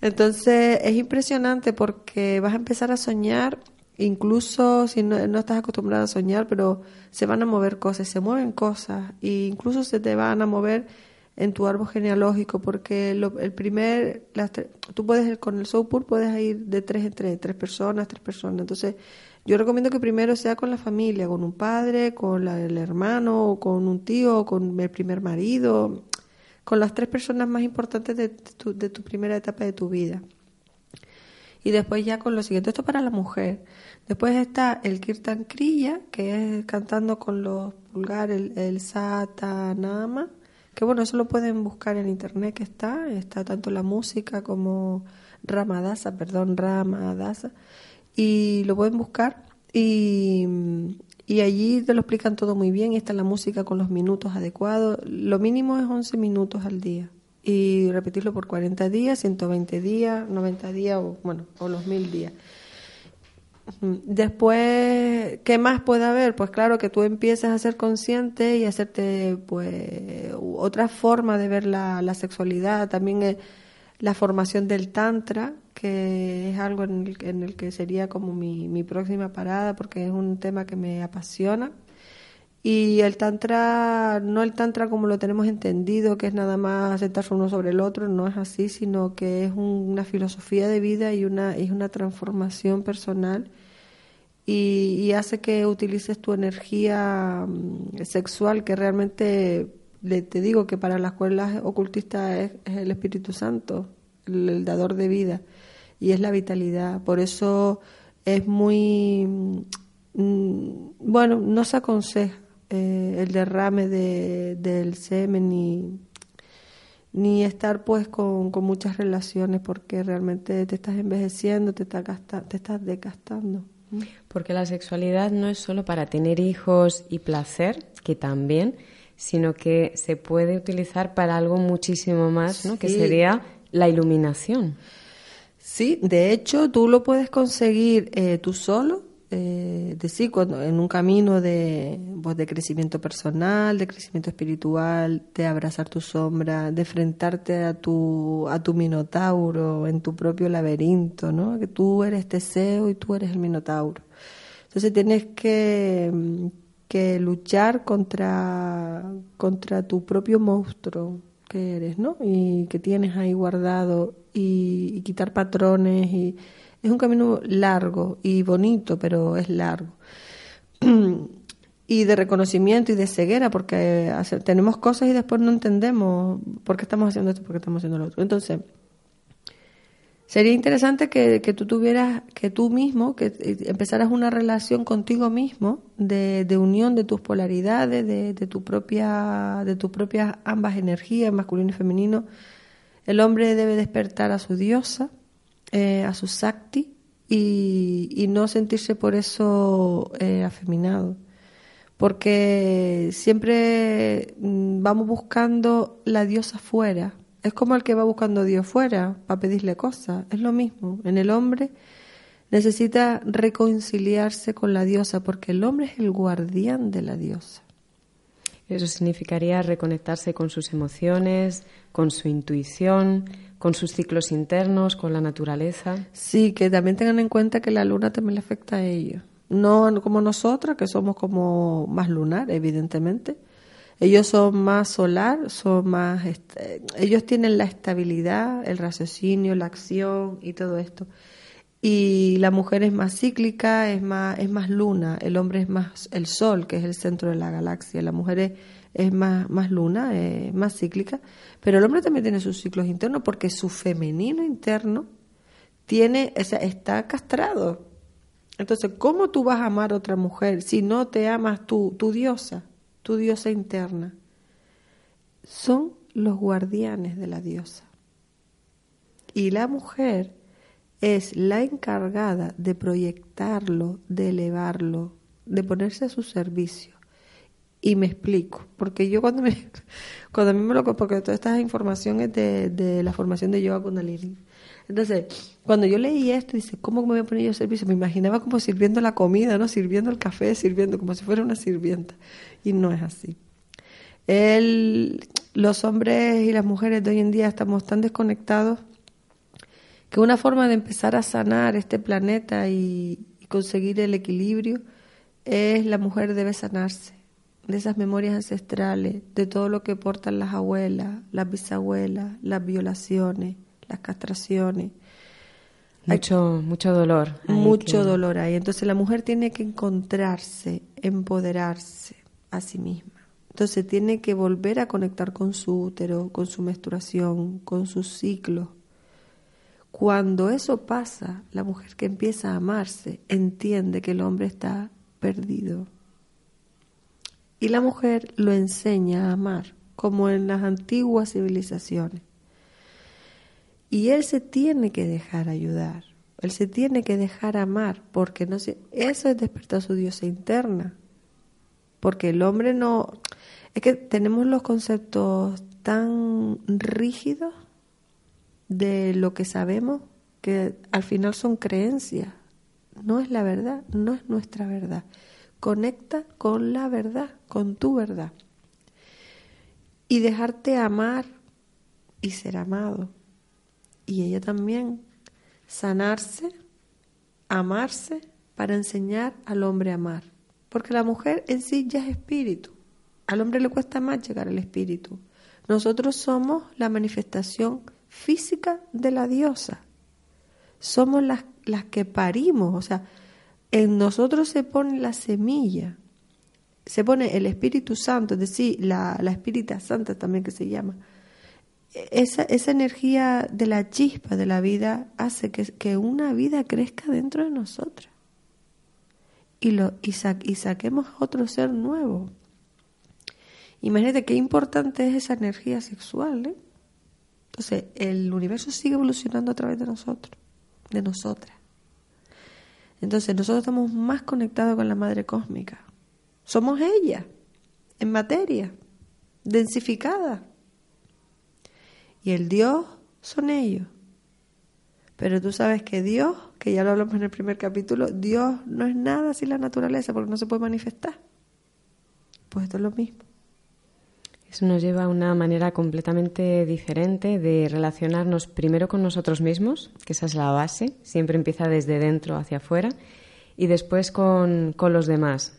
Entonces es impresionante porque vas a empezar a soñar, incluso si no, no, estás acostumbrado a soñar, pero se van a mover cosas, se mueven cosas, e incluso se te van a mover en tu árbol genealógico, porque el primer, tú puedes con el Soupur, puedes ir de tres en tres, tres personas, tres personas. Entonces, yo recomiendo que primero sea con la familia, con un padre, con el hermano, o con un tío, o con el primer marido, con las tres personas más importantes de tu, de tu primera etapa de tu vida. Y después ya con lo siguiente, esto para la mujer. Después está el Kirtan Kriya, que es cantando con los pulgares el, el Satanama que bueno, eso lo pueden buscar en internet que está, está tanto la música como Ramadasa, perdón, Ramadasa, y lo pueden buscar y, y allí te lo explican todo muy bien está la música con los minutos adecuados, lo mínimo es 11 minutos al día y repetirlo por 40 días, 120 días, 90 días o bueno, o los mil días. Después, ¿qué más puede haber? Pues claro que tú empiezas a ser consciente y hacerte pues otra forma de ver la, sexualidad. También la formación del Tantra, que es algo en el, en el que sería como mi, mi próxima parada, porque es un tema que me apasiona. Y el tantra, no el tantra como lo tenemos entendido, que es nada más sentarse uno sobre el otro, no es así, sino que es una filosofía de vida y una, es una transformación personal y, hace que utilices tu energía mm, sexual, que realmente le, te digo que para las escuelas ocultistas es, el Espíritu Santo, el, dador de vida, y es la vitalidad. Por eso es muy, mm, bueno, no se aconseja eh, el derrame de, del semen ni, ni estar pues con, con, muchas relaciones porque realmente te estás envejeciendo, te, está te estás desgastando. Porque la sexualidad no es solo para tener hijos y placer, que también, sino que se puede utilizar para algo muchísimo más, ¿no? Que sería la iluminación. Sí, de hecho tú lo puedes conseguir eh, tú solo eh, de sí, cuando, en un camino de, pues, de crecimiento personal, de crecimiento espiritual, de abrazar tu sombra, de enfrentarte a tu, a tu minotauro en tu propio laberinto, ¿no? Que tú eres Teseo y tú eres el minotauro. Entonces tienes que, que luchar contra, contra tu propio monstruo que eres, ¿no? Y que tienes ahí guardado y, y quitar patrones y es un camino largo y bonito, pero es largo. y de reconocimiento y de ceguera, porque tenemos cosas y después no entendemos por qué estamos haciendo esto, por qué estamos haciendo lo otro. Entonces, sería interesante que, tú tuvieras, que tú mismo, que empezaras una relación contigo mismo de, de unión de tus polaridades, de, de, tu propia, de tus propias ambas energías, masculino y femenino. El hombre debe despertar a su diosa, eh, a su sakti y, no sentirse por eso eh, afeminado. Porque siempre mm, vamos buscando la diosa fuera. Es como el que va buscando a Dios fuera para pedirle cosas. Es lo mismo. En el hombre necesita reconciliarse con la diosa porque el hombre es el guardián de la diosa. Eso significaría reconectarse con sus emociones, con su intuición, con sus ciclos internos, con la naturaleza. Sí, que también tengan en cuenta que la luna también le afecta a ellos. No como nosotras, que somos como más lunar, evidentemente. Ellos son más solar, son más. Ellos tienen la estabilidad, el raciocinio, la acción y todo esto. Y la mujer es más cíclica, es más, es más luna. El hombre es más el sol, que es el centro de la galaxia. La mujer es es más, más luna, es más cíclica, pero el hombre también tiene sus ciclos internos porque su femenino interno tiene, o sea, está castrado. Entonces, ¿cómo tú vas a amar a otra mujer si no te amas tú, tu diosa, tu diosa interna? Son los guardianes de la diosa. Y la mujer es la encargada de proyectarlo, de elevarlo, de ponerse a su servicio. Y me explico, porque yo cuando me, cuando a mí me lo, porque toda esta información es de, de la formación de yoga kundalini. Entonces, cuando yo leí esto, dice, ¿cómo me voy a poner yo a servicio? Me imaginaba como sirviendo la comida, ¿no? Sirviendo el café, sirviendo, como si fuera una sirvienta. Y no es así. El, los hombres y las mujeres de hoy en día estamos tan desconectados que una forma de empezar a sanar este planeta y conseguir el equilibrio es la mujer debe sanarse de esas memorias ancestrales, de todo lo que portan las abuelas, las bisabuelas, las violaciones, las castraciones. Mucho, mucho dolor. Mucho dolor ahí. Entonces la mujer tiene que encontrarse, empoderarse a sí misma. Entonces tiene que volver a conectar con su útero, con su menstruación, con su ciclo. Cuando eso pasa, la mujer que empieza a amarse entiende que el hombre está perdido, y la mujer lo enseña a amar, como en las antiguas civilizaciones. Y él se tiene que dejar ayudar, él se tiene que dejar amar, porque no eso es despertar su diosa interna. Porque el hombre no es que tenemos los conceptos tan rígidos de lo que sabemos que al final son creencias. No es la verdad, no es nuestra verdad. Conecta con la verdad, con tu verdad. Y dejarte amar y ser amado. y ella también sanarse, amarse para enseñar al hombre a amar. Porque la mujer en sí ya es espíritu. Al hombre le cuesta más llegar al espíritu. Nosotros somos la manifestación física de la diosa. Somos las, las que parimos, o sea, en nosotros se pone la semilla, se pone el Espíritu Santo, es decir, la, la Espírita Santa también que se llama. Esa, esa energía de la chispa de la vida hace que, que una vida crezca dentro de nosotros y, lo, y, y saquemos otro ser nuevo. Imagínate qué importante es esa energía sexual. ¿eh? Entonces, el universo sigue evolucionando a través de nosotros, de nosotras. Entonces, nosotros estamos más conectados con la madre cósmica. Somos ella, en materia, densificada. Y el Dios son ellos. Pero tú sabes que Dios, que ya lo hablamos en el primer capítulo, Dios no es nada sin la naturaleza porque no se puede manifestar. Pues esto es lo mismo. Eso nos lleva a una manera completamente diferente de relacionarnos primero con nosotros mismos, que esa es la base, siempre empieza desde dentro hacia afuera, y después con, los demás.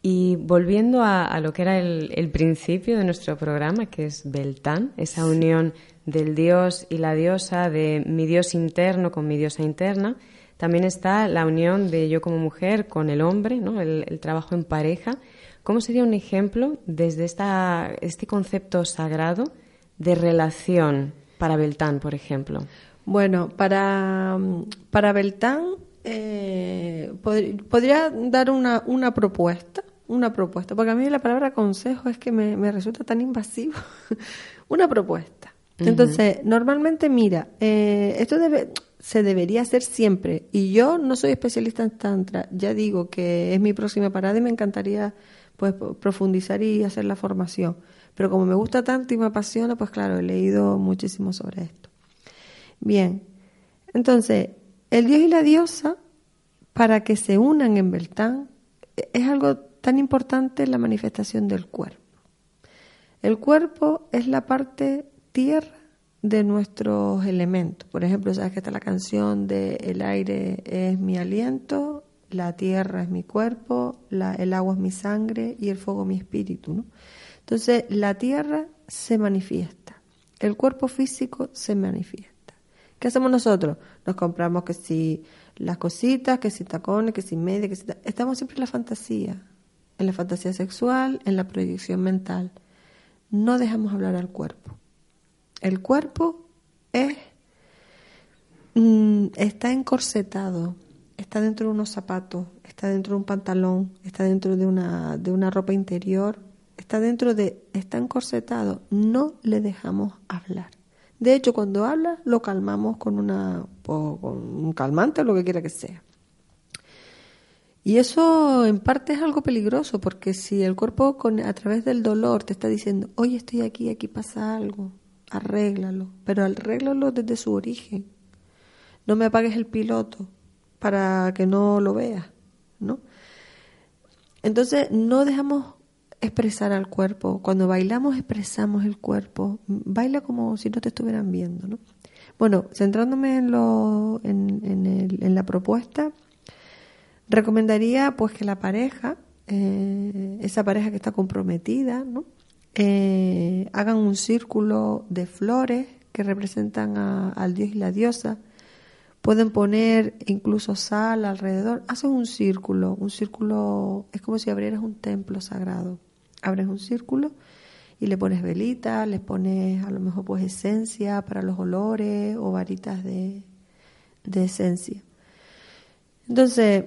Y volviendo a, lo que era el, el, principio de nuestro programa, que es Beltán, esa unión del dios y la diosa, de mi dios interno con mi diosa interna, también está la unión de yo como mujer con el hombre, ¿no? el trabajo en pareja, ¿Cómo sería un ejemplo desde esta, este concepto sagrado de relación para Beltán, por ejemplo? Bueno, para, para Beltán eh, podría dar una, una propuesta, una propuesta, porque a mí la palabra consejo es que me, resulta tan invasivo. una propuesta. Entonces, normalmente, mira, eh, esto debe, se debería hacer siempre. Y yo no soy especialista en Tantra, ya digo que es mi próxima parada y me encantaría pues profundizar y hacer la formación. Pero como me gusta tanto y me apasiona, pues claro, he leído muchísimo sobre esto. Bien, entonces, el dios y la diosa, para que se unan en Beltán, es algo tan importante la manifestación del cuerpo. El cuerpo es la parte tierra de nuestros elementos. Por ejemplo, sabes que está la canción de El aire es mi aliento, la tierra es mi cuerpo, el agua es mi sangre y el fuego mi espíritu. ¿no? Entonces, la tierra se manifiesta, el cuerpo físico se manifiesta. ¿Qué hacemos nosotros? Nos compramos que si las cositas, que si tacones, que si media, que si... Estamos siempre en la fantasía, en la fantasía sexual, en la proyección mental. No dejamos hablar al cuerpo. El cuerpo es, mm, está encorsetado, está dentro de unos zapatos, está dentro de un pantalón, está dentro de una, de una ropa interior, está dentro de, está encorsetado, no le dejamos hablar. De hecho, cuando habla, lo calmamos con, una, con un calmante o lo que quiera que sea. Y eso en parte es algo peligroso, porque si el cuerpo con, a través del dolor te está diciendo, oye, estoy aquí, aquí pasa algo, arréglalo, pero arréglalo desde su origen. No me apagues el piloto, para que no lo veas, ¿no? Entonces no dejamos expresar al cuerpo. Cuando bailamos expresamos el cuerpo. Baila como si no te estuvieran viendo, ¿no? Bueno, centrándome en, lo, en, la propuesta, recomendaría pues que la pareja, eh, esa pareja que está comprometida, ¿no? Eh, hagan un círculo de flores que representan al dios y la diosa Pueden poner incluso sal alrededor. Haces un círculo, un círculo, es como si abrieras un templo sagrado. Abres un círculo y le pones velitas, le pones a lo mejor pues esencia para los olores o varitas de, esencia. Entonces,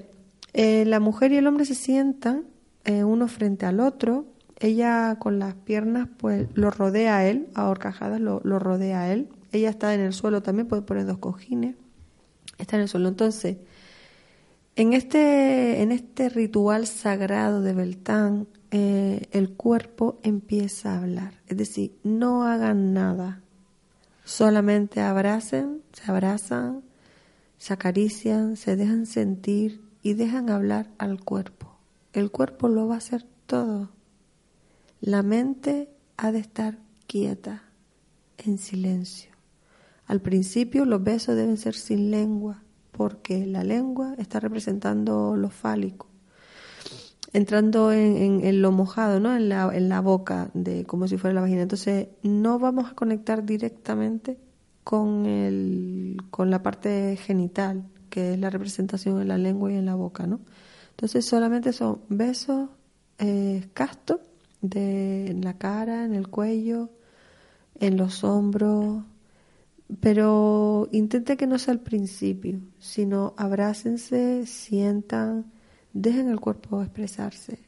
eh, la mujer y el hombre se sientan eh, uno frente al otro. Ella con las piernas pues lo rodea a él, a horcajadas lo, lo rodea a él. Ella está en el suelo también, puede poner dos cojines está en el suelo. Entonces, en este, en este ritual sagrado de Beltán, eh, el cuerpo empieza a hablar. Es decir, no hagan nada, solamente abracen, se abrazan, se acarician, se dejan sentir y dejan hablar al cuerpo. El cuerpo lo va a hacer todo. La mente ha de estar quieta, en silencio Al principio los besos deben ser sin lengua, porque la lengua está representando lo fálico, entrando en, lo mojado, ¿no? En la, en la boca, de como si fuera la vagina. Entonces, no vamos a conectar directamente con, el, con la parte genital, que es la representación en la lengua y en la boca, ¿no? Entonces, solamente son besos eh, castos de, en la cara, en el cuello, en los hombros, pero intente que no sea al principio, sino abrácense, sientan, dejen el cuerpo expresarse.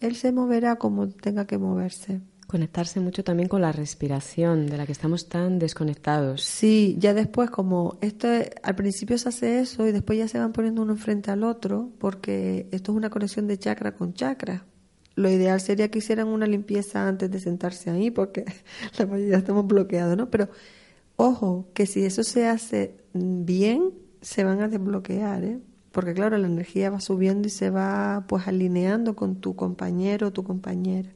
Él se moverá como tenga que moverse. Conectarse mucho también con la respiración, de la que estamos tan desconectados. Sí, ya después, como esto al principio se hace eso y después ya se van poniendo uno frente al otro, porque esto es una conexión de chakra con chakra. Lo ideal sería que hicieran una limpieza antes de sentarse ahí, porque la mayoría estamos bloqueados, ¿no? Pero Ojo, que si eso se hace bien, se van a desbloquear, ¿eh? Porque claro, la energía va subiendo y se va pues alineando con tu compañero o tu compañera.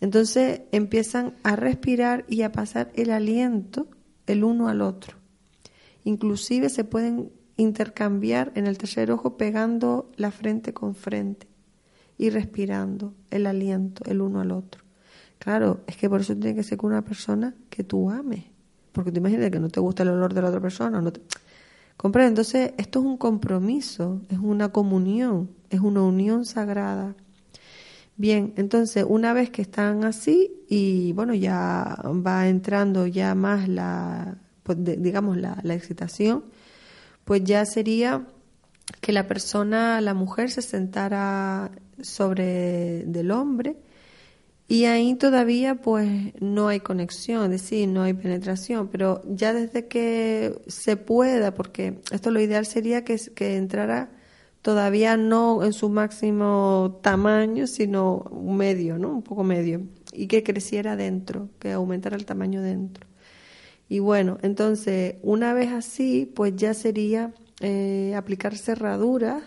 Entonces empiezan a respirar y a pasar el aliento el uno al otro. Inclusive se pueden intercambiar en el tercer ojo pegando la frente con frente y respirando el aliento el uno al otro. Claro, es que por eso tiene que ser con una persona que tú ames porque te imaginas que no te gusta el olor de la otra persona. No te... Entonces, esto es un compromiso, es una comunión, es una unión sagrada. Bien, entonces, una vez que están así y bueno, ya va entrando ya más la, pues, digamos, la, la excitación, pues ya sería que la persona, la mujer, se sentara sobre del hombre y ahí todavía pues no hay conexión, es decir, no hay penetración, pero ya desde que se pueda, porque esto lo ideal sería que, que entrara todavía no en su máximo tamaño, sino un medio, ¿no? Un poco medio, y que creciera dentro, que aumentara el tamaño dentro. Y bueno, entonces, una vez así, pues ya sería eh, aplicar cerradura,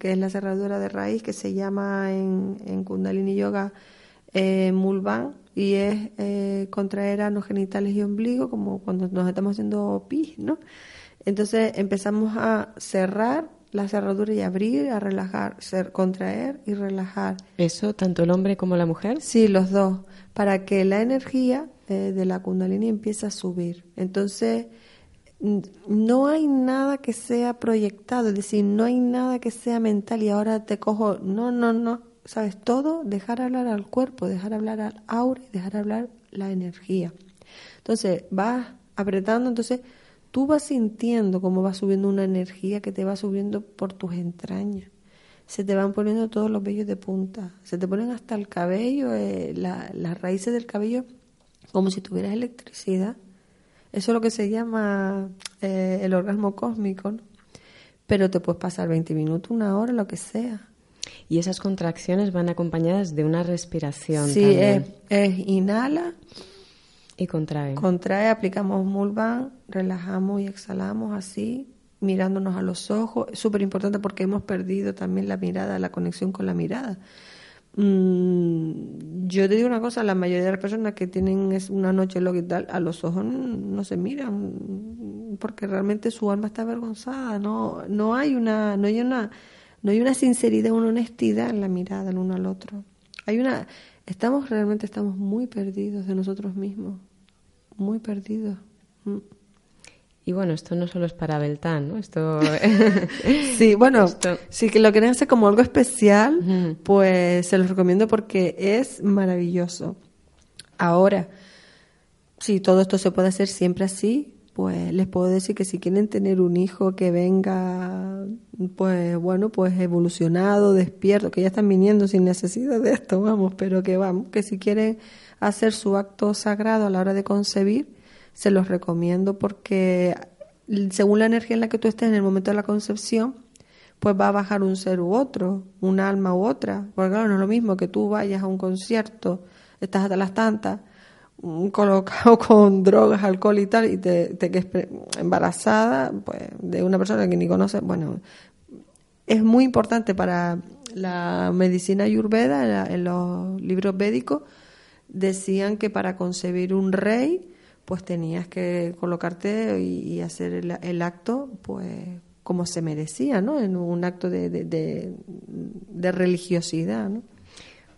que es la cerradura de raíz, que se llama en, en Kundalini Yoga eh, y es eh, contraer anos genitales y ombligo, como cuando nos estamos haciendo pis, ¿no? Entonces empezamos a cerrar la cerradura y abrir, a relajar, ser, contraer y relajar. ¿Eso tanto el hombre como la mujer? Sí, los dos, para que la energía eh, de la kundalini empiece a subir. Entonces, no hay nada que sea proyectado, es decir, no hay nada que sea mental y ahora te cojo, no, no, no, ¿sabes? Todo, dejar hablar al cuerpo, dejar hablar al aura y dejar hablar la energía. Entonces, vas apretando, entonces tú vas sintiendo cómo va subiendo una energía que te va subiendo por tus entrañas. Se te van poniendo todos los vellos de punta, se te ponen hasta el cabello, eh, las raíces del cabello, como si tuvieras electricidad. Eso es lo que se llama eh, el orgasmo cósmico. Pero te puedes pasar 20 minutos, una hora, lo que sea y esas contracciones van acompañadas de una respiración. Sí. Es, inhala. Y contrae. Contrae, aplicamos Mulvan, relajamos y exhalamos así, mirándonos a los ojos. Es súper importante porque hemos perdido también la mirada, la conexión con la mirada. Mm, yo te digo una cosa, la mayoría de las personas que tienen una noche lo que tal, a los ojos no, se miran porque realmente su alma está avergonzada, no, no hay una, no hay una no hay una sinceridad, una honestidad en la mirada el uno al otro. Hay una, estamos realmente estamos muy perdidos de nosotros mismos, muy perdidos. Mm. Y bueno, esto no solo es para Beltán, ¿no? Esto Sí, bueno, si que lo quieren hacer como algo especial, pues se los recomiendo porque es maravilloso. Ahora, si todo esto se puede hacer siempre así, pues les puedo decir que si quieren tener un hijo que venga, pues bueno, pues evolucionado, despierto, que ya están viniendo sin necesidad de esto, vamos, pero que vamos, que si quieren hacer su acto sagrado a la hora de concebir, se los recomiendo porque según la energía en la que tú estés en el momento de la concepción, pues va a bajar un ser u otro, un alma u otra, porque claro, no es lo mismo que tú vayas a un concierto, estás hasta las tantas, colocado con drogas, alcohol y tal, y te, quedes embarazada pues, de una persona que ni conoce, bueno, es muy importante para la medicina ayurveda, en los libros védicos, decían que para concebir un rey, pues tenías que colocarte y, hacer el, acto, pues como se merecía, ¿no? En un acto de, de, religiosidad, ¿no?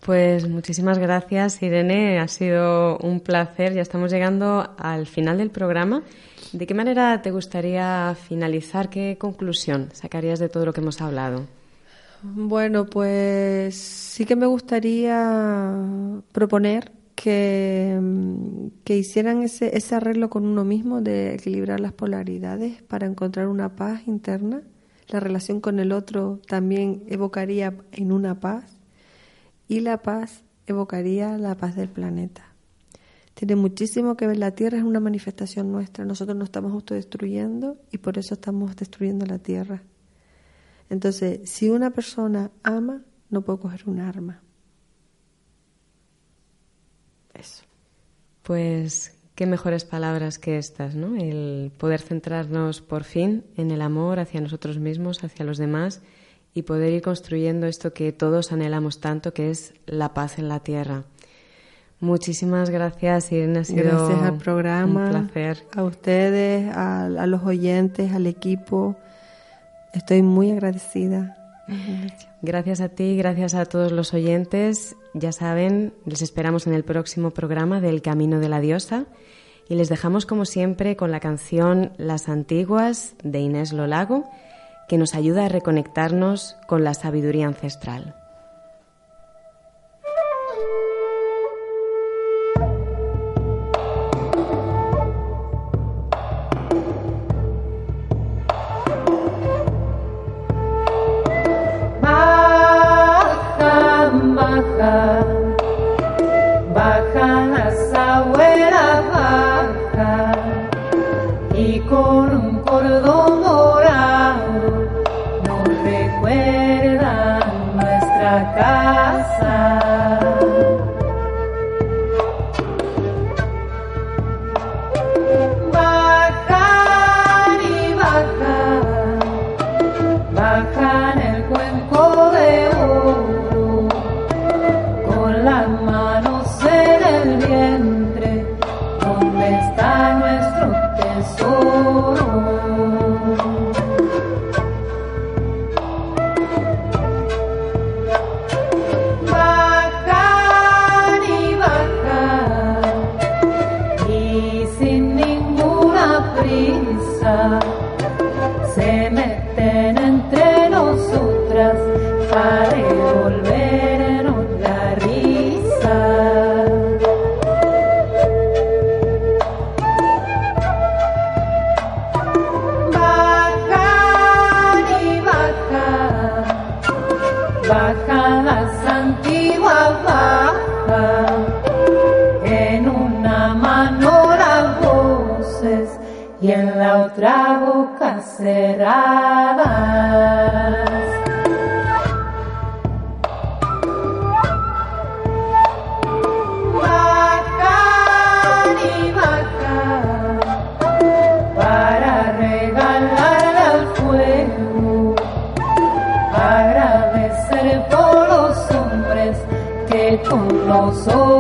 Pues muchísimas gracias, Irene. Ha sido un placer. Ya estamos llegando al final del programa. ¿De qué manera te gustaría finalizar? ¿Qué conclusión sacarías de todo lo que hemos hablado? Bueno, pues sí que me gustaría proponer que, que hicieran ese, ese arreglo con uno mismo de equilibrar las polaridades para encontrar una paz interna. La relación con el otro también evocaría en una paz y la paz evocaría la paz del planeta. Tiene muchísimo que ver, la Tierra es una manifestación nuestra, nosotros nos estamos autodestruyendo y por eso estamos destruyendo la Tierra. Entonces, si una persona ama, no puede coger un arma. Eso. Pues qué mejores palabras que estas, ¿no? El poder centrarnos por fin en el amor hacia nosotros mismos, hacia los demás y poder ir construyendo esto que todos anhelamos tanto, que es la paz en la tierra. Muchísimas gracias, Irene. Ha sido gracias al programa, un placer. A ustedes, a, a los oyentes, al equipo. Estoy muy agradecida. Gracias a ti, gracias a todos los oyentes. Ya saben, les esperamos en el próximo programa del Camino de la Diosa y les dejamos como siempre con la canción Las Antiguas de Inés Lolago, que nos ayuda a reconectarnos con la sabiduría ancestral. se meten entre nosotras. Paredes. cerradas. Vaca, vaca, para regalar al fuego, agradecer por los hombres que con nosotros.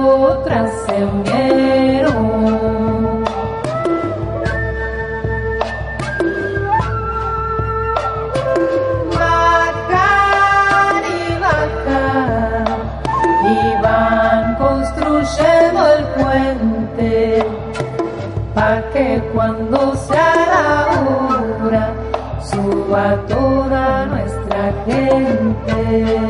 A toda nuestra gente.